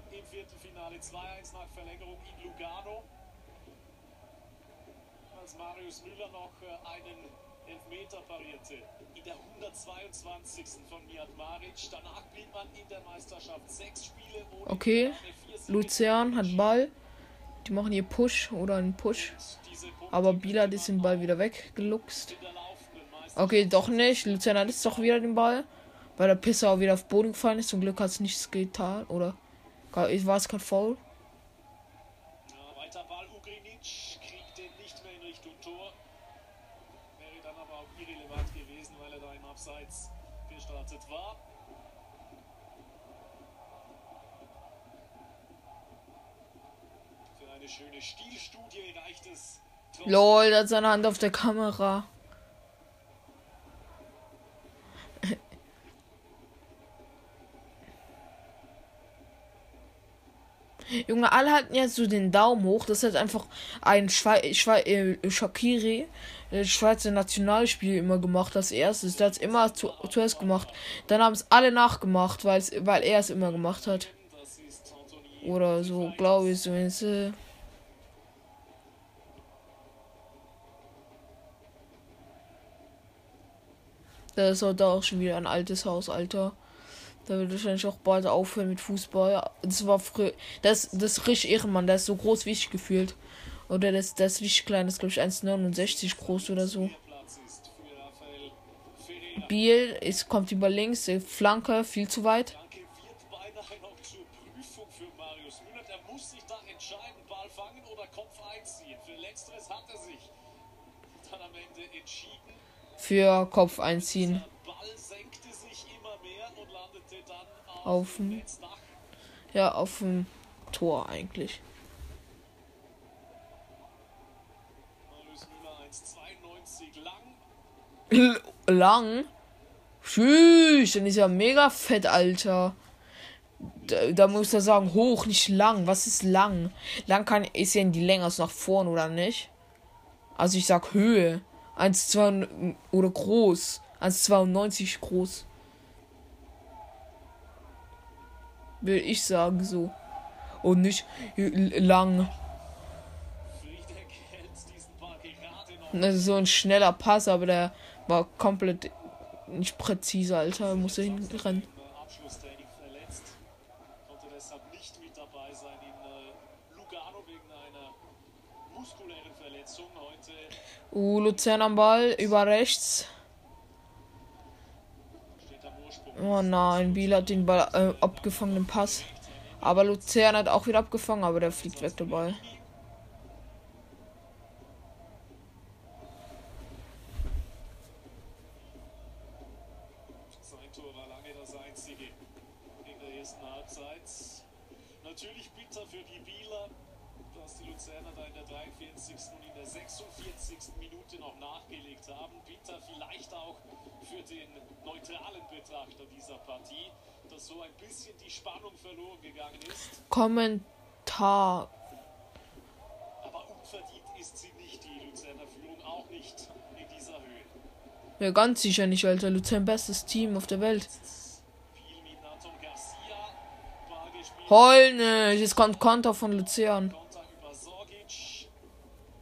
im Viertelfinale 2-1 nach Verlängerung in Lugano. Als Marius Müller noch äh, einen Elfmeter parierte. In der 122. von Miat Maric. Danach blieb man in der Meisterschaft sechs Spiele ohne Okay. Luzern hat Ball. Die machen hier Push oder einen Push. Aber Biel hat den Ball wieder weggeluchst. Okay, doch nicht. Luzern hat jetzt doch wieder den Ball. Weil der Pisser auch wieder auf Boden gefallen ist. Zum Glück hat es nichts getan. Oder war es kein Foul? Gestartet war. Für eine schöne Stilstudie reicht es. Lol, der hat seine Hand auf der Kamera. Junge, alle hatten jetzt so den Daumen hoch. Das hat einfach ein Schwei Schwei äh, Shakiri, äh, Schweizer Nationalspiel immer gemacht, das erstes. Der hat es immer zu zuerst gemacht. Dann haben es alle nachgemacht, weil er es immer gemacht hat. Oder so, glaube ich, zumindest. äh. Das ist heute auch schon wieder ein altes Haus, Alter. Da wird wahrscheinlich auch bald aufhören mit Fußball. Das war früher. Das, das ist richtig Ehrenmann, der ist so groß wie ich gefühlt. Oder das, das ist richtig klein, das ist glaube ich 1,69 groß oder so. Biel ist, kommt über links, äh, Flanke, viel zu weit. Für Marius Müller. Auf, dem. Ja, auf dem Tor eigentlich. Marius Müller 1,92 lang. Tschüss, dann ist ja mega fett, Alter. Da, da muss er sagen, hoch, nicht lang. Was ist lang? Lang kann, ist ja in die Länge aus nach vorn, oder nicht? Also ich sag Höhe. 1,2 oder groß. 1,92 groß. Will ich sagen, so. Und nicht lang. Das ist so ein schneller Pass, aber der war komplett nicht präzise, Alter. Muss hinten rennen. Im Abschlusstraining verletzt. Konnte deshalb nicht mit dabei sein in Lugano wegen einer muskulären Verletzung. Heute Uh, Luzern am Ball, über rechts. Oh nein, Biel hat den Ball äh, abgefangen, den Pass. Aber Luzern hat auch wieder abgefangen, aber der fliegt weg, der Ball. Sein Tor war lange das einzige in der ersten Halbzeit. Natürlich bitter für die Bieler, dass die Luzerner da in der 43. und in der 46. Minute noch nachgelegt haben. Bitter vielleicht auch für den neutralen Betrachter dieser Partie, dass so ein bisschen die Spannung verloren gegangen ist. Kommentar. Aber unverdient ist sie nicht, die Luzerner Führung auch nicht in dieser Höhe. Ja, ganz sicher nicht, Alter. Luzern bestes Team auf der Welt. Heul nicht, jetzt kommt Konter von Luzern.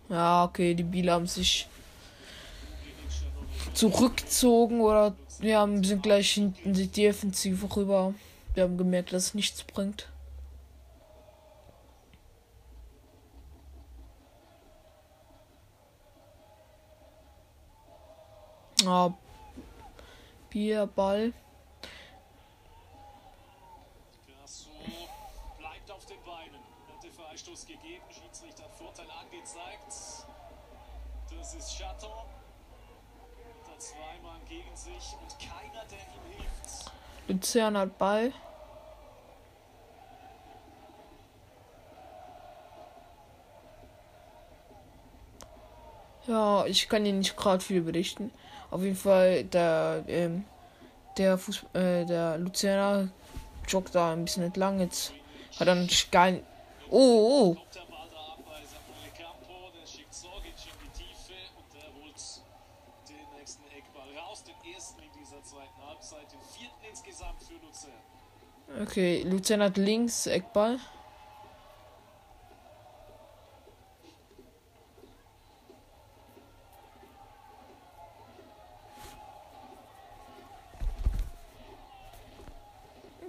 Ja, okay, die Biele haben sich Zurückgezogen oder ja, sind gleich hinten die Defensive rüber. Wir haben gemerkt, dass es nichts bringt. Ah, Bierball. Grasso bleibt auf den Beinen. Hätte Freistoß gegeben. Schiedsrichter hat Vorteil angezeigt. Das ist Chaton. Da zwei Mann gegen sich und keiner, der ihm hilft. Luzern hat Ball. Ja, ich kann dir nicht gerade viel berichten. Auf jeden Fall, der, ähm, der, Fuß, äh, der Luzerner joggt da ein bisschen entlang. Jetzt hat er nicht gar nicht. Oh, oh, okay. Luzern hat links Eckball.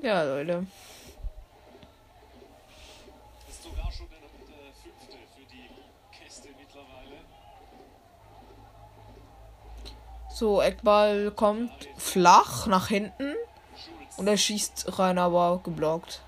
Ja, Leute. Ist sogar schon der, der fünfte für die Käste mittlerweile. So, Eckball kommt flach nach hinten. Und er schießt rein, aber geblockt.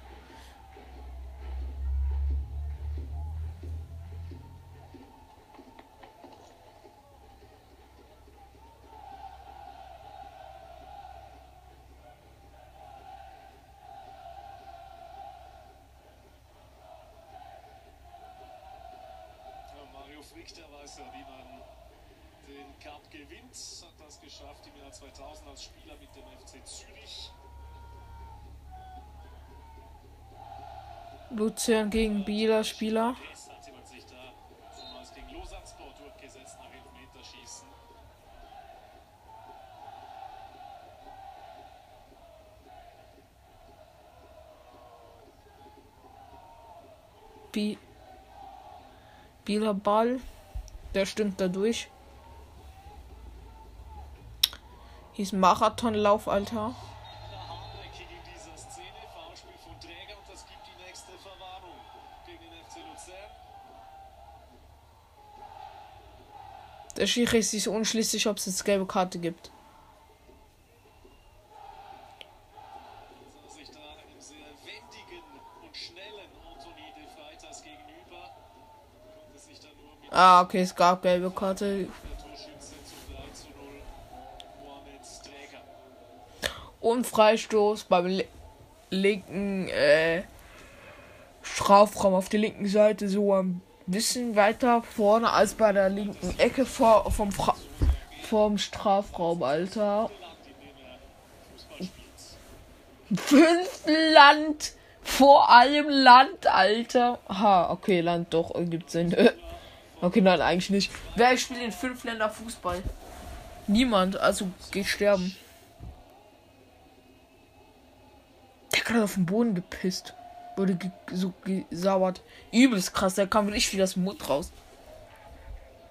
Lausanne-Sport durchgesetzt nach Elfmeterschießen. Bi Bieler Ball. Der stimmt da durch. Hier ist Marathonlauf, Alter. Der Schiri ist sich unschlüssig, ob es jetzt gelbe Karte gibt. Ah, okay, es gab gelbe Karte. Und Freistoß beim linken äh, Strafraum auf der linken Seite so am bisschen weiter vorne als bei der linken Ecke vor, vom, Fra vom Strafraum, Alter. Fünf Land vor allem Land, Alter. Ha, okay, Land doch, ergibt Sinn. Okay, nein, eigentlich nicht. Wer spielt in fünf Länder Fußball? Niemand, also geh sterben. Der hat gerade auf den Boden gepisst. Wurde so gesauert. Übelst krass, der kam nicht viel aus dem Mund raus.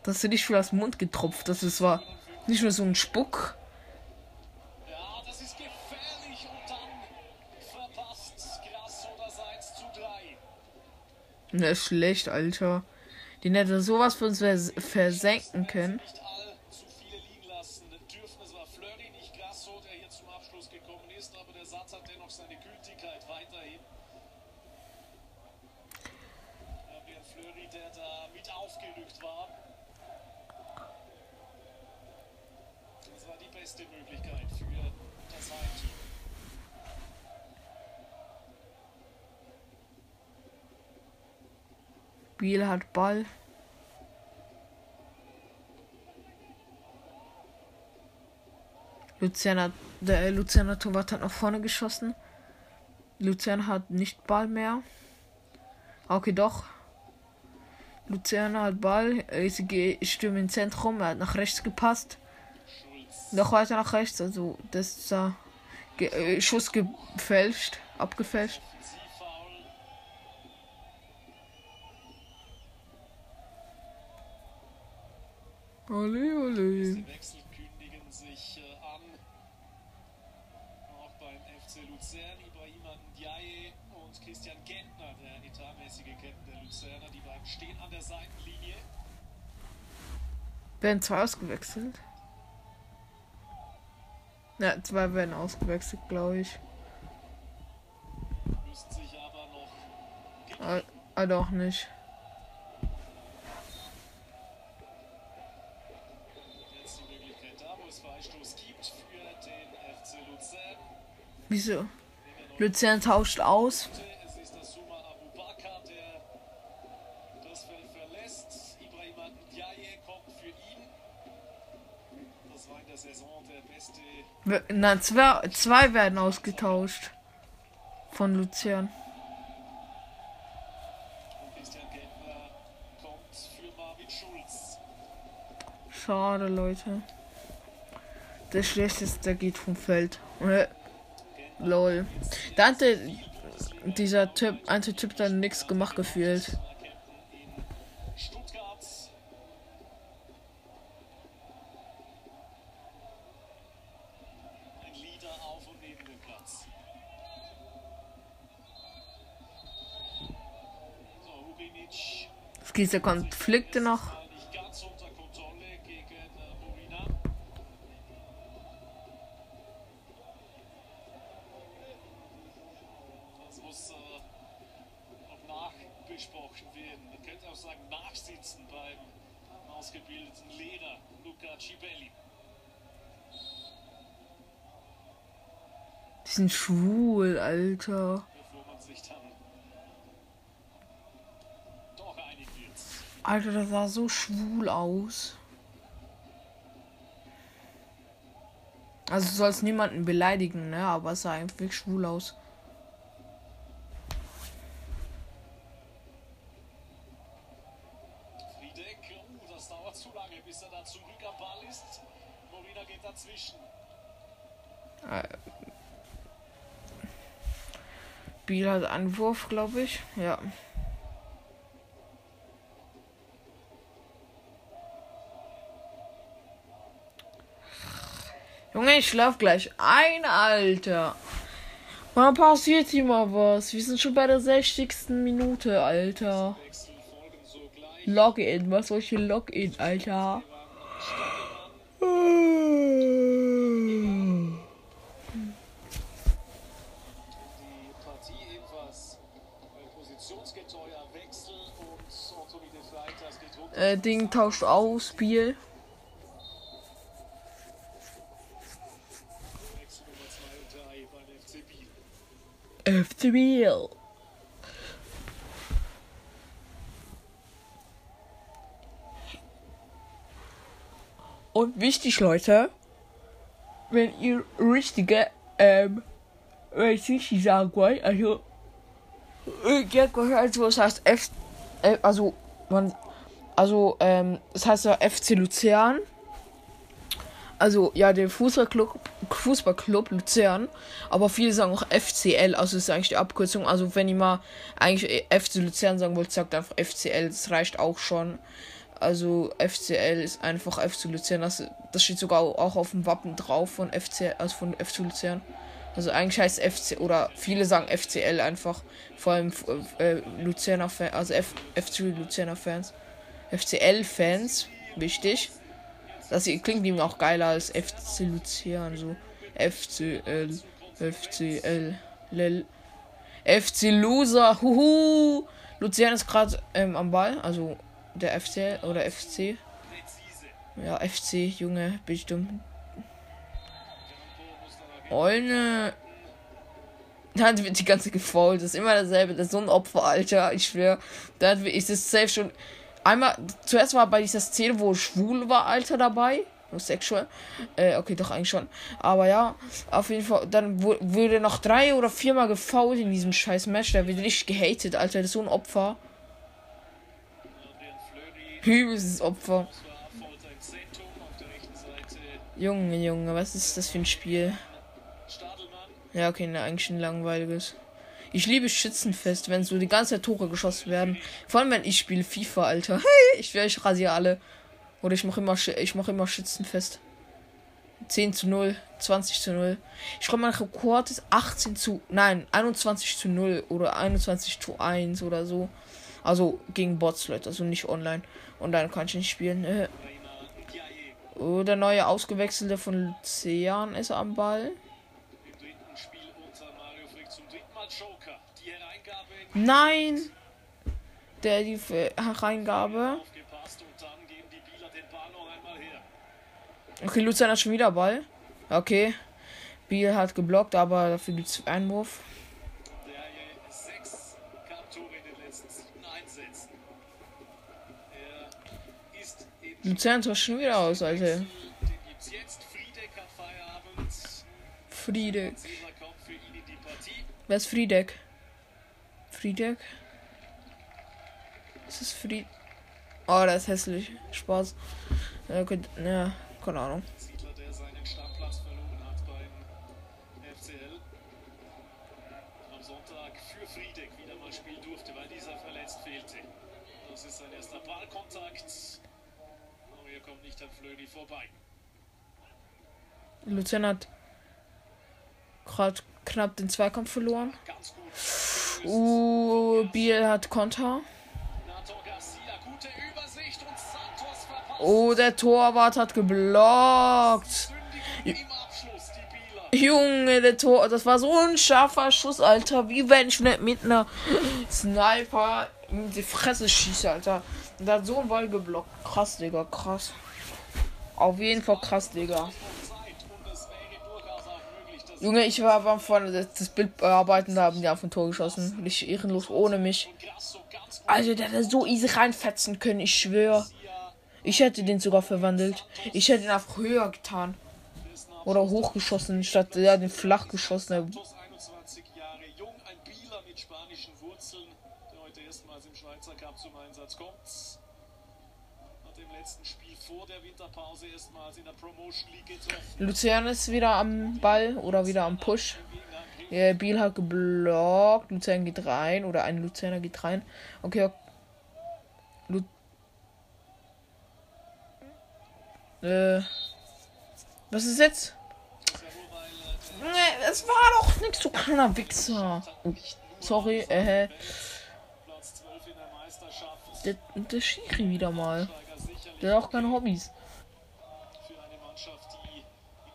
Das ist nicht viel aus dem Mund getropft. Das ist war nicht nur so ein Spuck. Ja, das ist gefährlich und dann verpasst Grasso das 1 zu 3. Ne, ist schlecht, Alter. Den hätte sowas für uns vers versenken können. Nicht allzu viele liegen lassen dürfen. Es war Fleury, nicht Grasso, der hier zum Abschluss gekommen ist, aber der Satz hat dennoch seine Gültigkeit weiterhin. Fabian Fleury, der da mit aufgerückt war. Beste Möglichkeit für das Heimteam. Biel hat Ball. Hat, der Luzerner Torwart hat nach vorne geschossen. Luzern hat nicht Ball mehr. Okay, doch. Luzern hat Ball. Sie stürmen ins Zentrum. Er hat nach rechts gepasst. Noch weiter nach rechts. Also, das ist ge äh, Schuss gefälscht. Abgefälscht. Ole, ole. Die Wechsel kündigen sich äh, an. Auch beim FC Luzern. Ibrahima Ndiaye und Christian Gentner, der etatmäßige Captain der Luzerner. Die beiden stehen an der Seitenlinie. Werden zwei ausgewechselt? Ja, zwei werden ausgewechselt, glaube ich. Ah, ah, doch nicht. Wieso? Luzern tauscht aus. Es ist der Suma Abubakar, der das Feld verlässt. Ibrahima Ndiaye kommt für ihn. Das war in der Saison der beste Wir- Na, zwei, zwei werden ausgetauscht. Von Schulz. Schade, Leute. Der schlechteste geht vom Feld. Äh, Lol. Da hatte dieser Typ, eine Typ dann nichts gemacht gefühlt. Captain in Stuttgart. Ein Leader auf und neben dem Platz. So, Huginic Es gibt ja Konflikte noch. war nicht ganz unter Kontrolle gegen äh, Molina. Das muss äh, noch nachbesprochen werden. Man könnte auch sagen, nachsitzen beim ausgebildeten Lehrer Luca Cibelli. Die sind schwul, Alter. bevor man sich dann Alter, das sah so schwul aus. Also du sollst niemanden beleidigen, ne? Aber es sah einfach schwul aus. Friedeck, das dauert zu lange, bis da zurück am Ball ist. Molina geht dazwischen. Biel hat Anwurf, glaube ich. Ja. Junge, ich schlaf gleich ein, Alter. Wann passiert hier mal was? Wir sind schon bei der 60. Minute, Alter. Login, was soll ich hier Login, Alter? Äh, Ding tauscht aus, Spiel. Wechsel Nummer 2 und 3 beim FC Biel. FC Biel. Und wichtig, Leute, wenn ihr richtige, ähm, wenn ich richtig sagen wollt, also, ihr gehört, was heißt F, äh, also, man, also, ähm, das heißt ja FC Luzern. Also, ja, der Fußballclub, Fußballclub Luzern. Aber viele sagen auch FCL, also ist eigentlich die Abkürzung. Also, wenn ihr mal eigentlich FC Luzern sagen wollt, sagt einfach FCL, das reicht auch schon. Also, FCL ist einfach FC Luzern. Das, das steht sogar auch auf dem Wappen drauf von FC, also von FC Luzern. Also, eigentlich heißt FC, oder viele sagen FCL einfach. Vor allem äh, Luzerner Fans, also F, FC Luzerner Fans. FCL-Fans, wichtig. Das hier klingt ihm auch geiler als FC Luzern, so FCL, FCL, Lel. FC Loser, huhu. Luzern ist gerade ähm, am Ball, also der FC oder FC. Ja, FC, Junge, bin ich dumm. Olne. Dann wird die ganze gefault. Das ist immer dasselbe. Das ist so ein Opfer, Alter. Ich schwör. Da ist es safe schon. Einmal, zuerst war bei dieser Szene, wo schwul war, Alter, dabei. Sexual. Äh, okay, doch eigentlich schon. Aber ja, auf jeden Fall. Dann wu- wurde noch drei oder viermal gefault in diesem scheiß Match. Der wird richtig gehatet, Alter. Das ist so ein Opfer. Übelstes Opfer. Junge, Junge, was ist das für ein Spiel? Ja, okay, ne, eigentlich ein langweiliges. Ich liebe Schützenfest, wenn so die ganze Tore geschossen werden. Vor allem, wenn ich spiele FIFA, Alter. Hey, ich schwör, ich rasiere alle. Oder ich mache immer, ich mache immer Schützenfest. 10 zu 0, 20 zu 0. Ich glaube, mein Rekord ist 18 zu, nein, 21 zu 0 oder 21 zu 1 oder so. Also gegen Bots, Leute, also nicht online. Und dann kann ich nicht spielen. Äh. Ndiaye Oh, der neue Ausgewechselte von Luzern ist am Ball. im dritten Spiel unter Mario Frick zum dritten Mal Joker. Die Hereingabe in Nein! Der die her. Okay, Luzern hat schon wieder Ball. Okay. Biel hat geblockt, aber dafür gibt es Einwurf. Er Luzern tauscht schon wieder aus, Alter. Friedeck. Wer ist Friedeck? Friedeck? Ist das Fried. Oh, der ist hässlich. Spaß. Ja, okay, ja, keine Ahnung. Siedler, der seinen Stammplatz verloren hat beim FCL. Am Sonntag für Friedeck wieder mal spielen durfte, weil dieser verletzt fehlte. Das ist sein erster Ballkontakt. Aber hier kommt nicht an Flöni vorbei. Luzern hat gerade knapp den Zweikampf verloren. Ganz Uh, Biel hat Konter. Oh, der Torwart hat geblockt. Junge, der Tor, das war so ein scharfer Schuss, Alter. Wie wenn ich nicht mit einer Sniper in die Fresse schieße, Alter. Und hat so ein Ball geblockt. Krass, Digga, krass. Auf jeden Fall krass, Digga. Junge, ich war beim vorne das, Bild bearbeiten, da haben die auf ein Tor geschossen. Richtig ehrenlos ohne mich. Also, der hätte so easy reinfetzen können, ich schwöre. Ich hätte den sogar verwandelt. Ich hätte ihn einfach höher getan. Oder hochgeschossen, statt ja, den flach geschossen. Santos, 21 Jahre jung, ein Bieler mit spanischen Wurzeln, der heute erstmals im Schweizer Cup zum Einsatz kommt. Hat im letzten Spiel vor der Winterpause erstmals in der Promotion League getroffen. Luzern ist wieder am Ball oder wieder am Push. Ja, Biel hat geblockt. Luzern geht rein. Oder ein Luzerner geht rein. Okay. ok- Lu äh. Was ist jetzt? Nee, es war doch nichts, du kleiner Wichser. Oh, sorry, äh. Platz 12 in der. Der, Schiri wieder mal. Der hat auch keine Hobbys. für eine Mannschaft, die in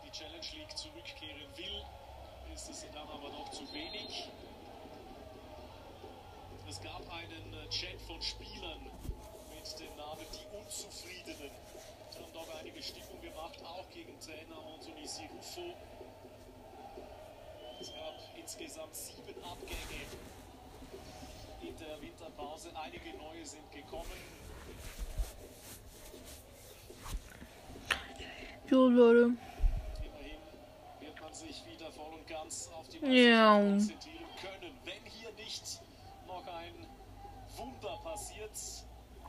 die Challenge League zurückkehren will, ist es dann aber noch zu wenig. Es gab einen äh, Chat von Spielern mit dem Namen Die Unzufriedenen. Die haben doch einige Stimmung gemacht, auch gegen Trainer Anthony Sirufo. Es gab insgesamt sieben Abgänge in der Winterpause. Einige neue sind gekommen. Jo, Leute. Immerhin wird man sich wieder voll und ganz auf die Ja. Konzentrieren können. Wenn hier nicht noch ein Wunder passiert,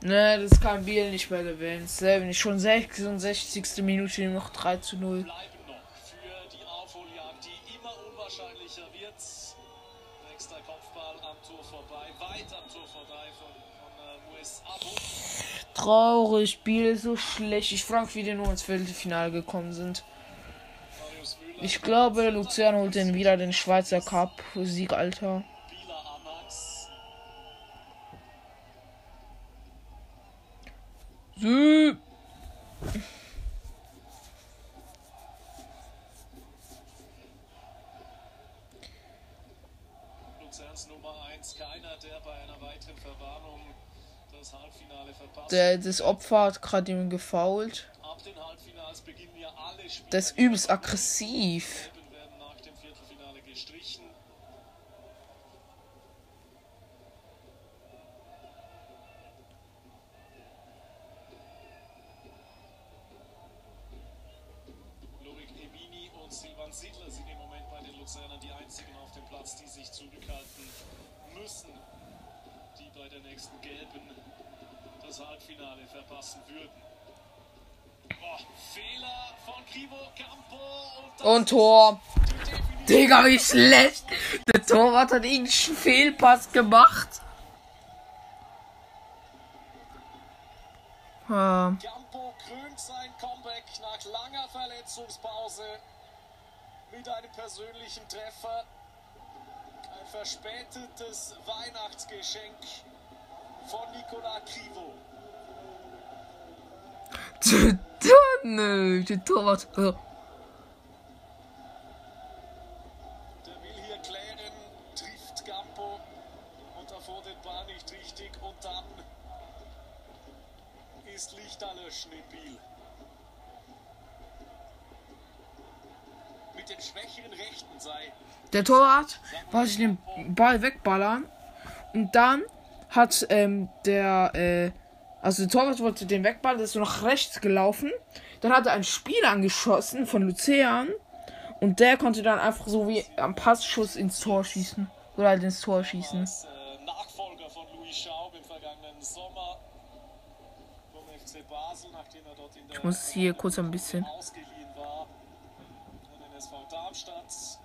Ne, das kann Biel nicht mehr gewinnen. Schon 66. Minute noch 3 zu 0. bleiben Traurig, ist so schlecht. Ich frage, wie die nur ins Viertelfinale gekommen sind. Ich glaube, Luzern holt den wieder den Schweizer Cup. Sieg, Alter. Bila Amax. Sieg. Luzerns Nummer 1, keiner, der bei einer weiteren Verwarnung das Halbfinale verpasst. Der, das Opfer hat gerade ihm gefault. Der ist übelst aggressiv. Gelben werden nach dem Viertelfinale gestrichen. Lorik Emini und Silvan Siedler sind im Moment bei den Luzernern die einzigen auf dem Platz, die sich zurückhalten müssen, die bei der nächsten Gelben das Halbfinale verpassen würden. Fehler von Krivo Campo und, Tor. Digga, wie schlecht. Der Torwart hat irgendeinen Fehlpass gemacht. Ah, Campo krönt sein Comeback nach langer Verletzungspause mit einem persönlichen Treffer. Ein verspätetes Weihnachtsgeschenk von Nikola Krivo. der, der, nö, der Torwart. Der will hier klären, trifft Campo und davor den Ball nicht richtig und dann ist Lichterlöschen in Biel. Mit den schwächeren Rechten sei Der Torwart wollte den Ball wegballern. Und dann hat ähm, der, äh, also der Torwart wollte den wegballern, der ist so nach rechts gelaufen. Dann hat er einen Spieler angeschossen von Luzern. Und der konnte dann einfach so wie am Passschuss ins Tor schießen. Oder halt ins Tor schießen. als äh, Nachfolger von Louis Schaub im vergangenen Sommer vom FC Basel, nachdem er dort in der Ich muss hier kurz ein bisschen. ausgeliehen war an den SV Darmstadt.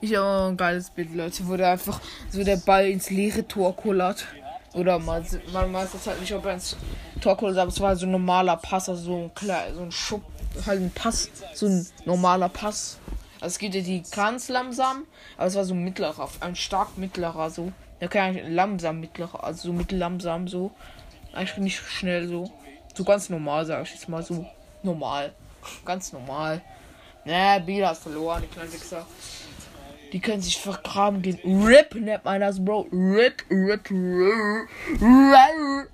Ich habe ein geiles Bild, Leute, wo der einfach so der Ball ins leere Tor kullert. Oder man, man weiß jetzt halt nicht, ob er ins Tor kullert, aber es war so ein normaler Pass, also so ein klar, so ein Schub, halt ein Pass, so ein normaler Pass. Also es geht ja die ganz langsam, aber es war so ein mittlerer, ein stark mittlerer, so. Der kann eigentlich langsam mittlerer, also so mittellangsam, so. Eigentlich nicht schnell, so. So ganz normal, sag ich jetzt mal, so normal. Ganz normal. Ne, Biel hat verloren, die kleinen Wichser. Die können sich vergraben gehen. RIP nennt man das, Bro. RIP, RIP, RIP. RIP.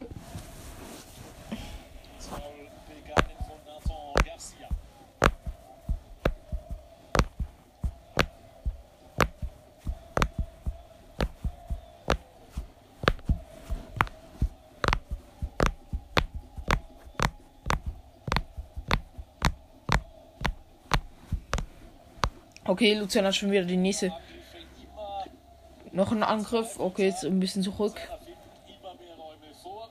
Okay, Lucian hat schon wieder die nächste. Noch ein Angriff. Okay, jetzt ein bisschen zurück. finden immer mehr Räume vor.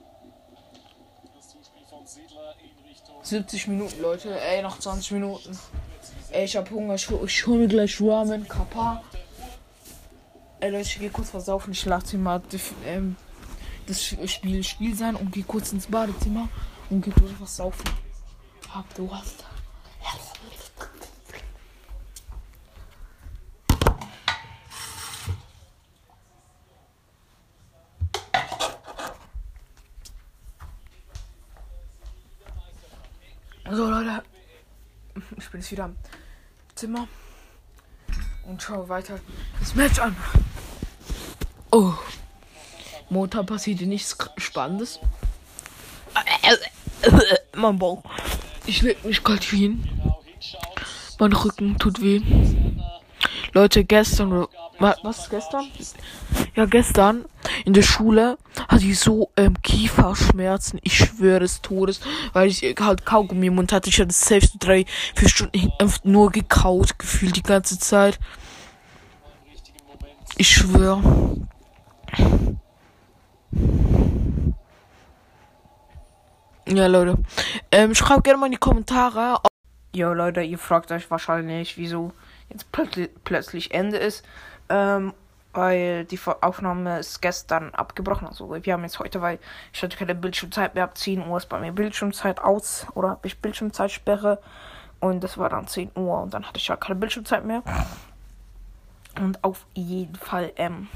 Das Zuspiel von Siedler in Richtung 70 Minuten, Leute. Ey, noch 20 Minuten. Ey, ich hab Hunger. Ich, ich hol mir gleich Ramen, Kappa. Ey, Leute, ich geh kurz versaufen. Ich lasse mal das, ähm, das Spiel Spiel sein und geh kurz ins Badezimmer und geh kurz was saufen. Hab du hast. So Leute, ich bin jetzt wieder im Zimmer und schaue weiter das Match an. Oh. Montag passierte nichts Spannendes. Mein Bauch. Ich leg mich gerade hin. Mein Rücken tut weh. Leute, gestern, was gestern? Ja, gestern in der Schule hatte ich so ähm, Kieferschmerzen. Ich schwöre des Todes, weil ich halt Kaugummi im Mund hatte. Ich hatte safe drei, vier Stunden nur gekaut, gefühlt die ganze Zeit. Ich schwöre. Ja, Leute. Ähm, schreibt gerne mal in die Kommentare. Ja, Leute, ihr fragt euch wahrscheinlich, wieso jetzt plötzlich, plötzlich Ende ist. Ähm, weil die Aufnahme ist gestern abgebrochen. Also wir haben jetzt heute, weil ich hatte keine Bildschirmzeit mehr. Ab 10 Uhr ist bei mir Bildschirmzeit aus. Oder habe ich Bildschirmzeitsperre. Und das war dann 10 Uhr. Und dann hatte ich ja keine Bildschirmzeit mehr. Und auf jeden Fall, ähm,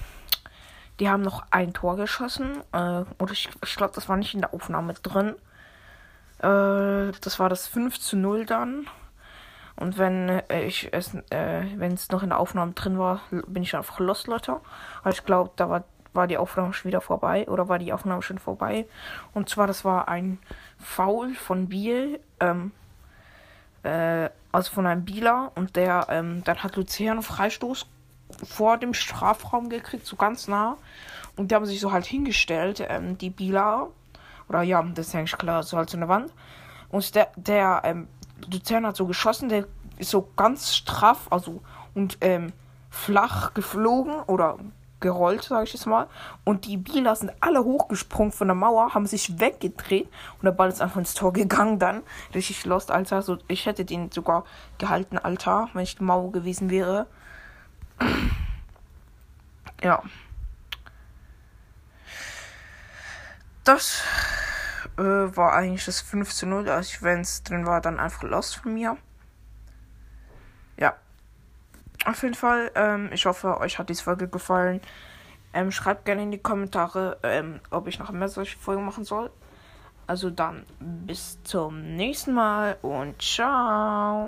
die haben noch ein Tor geschossen. Äh, oder ich, ich glaube, das war nicht in der Aufnahme drin. Äh, das war das 5 zu 0 dann. Und wenn äh, ich es, äh, wenn es noch in der Aufnahme drin war, bin ich einfach lost, Leute. Weil ich glaube, da war, war die Aufnahme schon wieder vorbei. Oder war die Aufnahme schon vorbei. Und zwar, das war ein Foul von Biel. Ähm, äh, also von einem Bieler. Und der, ähm, dann hat Luciano Freistoß vor dem Strafraum gekriegt, so ganz nah. Und die haben sich so halt hingestellt, ähm, die Bieler. Oder ja, das ist eigentlich klar, so halt so eine Wand. Und der, der, ähm, Luzern hat so geschossen, der ist so ganz straff, also und ähm, flach geflogen oder gerollt, sage ich jetzt mal. Und die Bieler sind alle hochgesprungen von der Mauer, haben sich weggedreht und der Ball ist einfach ins Tor gegangen dann. Richtig lost, Alter. So, ich hätte den sogar gehalten, Alter, wenn ich die Mauer gewesen wäre. ja. Das äh, war eigentlich das 5 zu 0. Also wenn es drin war, dann einfach lost von mir. Ja. Auf jeden Fall, ähm, ich hoffe, euch hat diese Folge gefallen. Ähm, schreibt gerne in die Kommentare, ähm, ob ich noch mehr solche Folgen machen soll. Also dann bis zum nächsten Mal und ciao.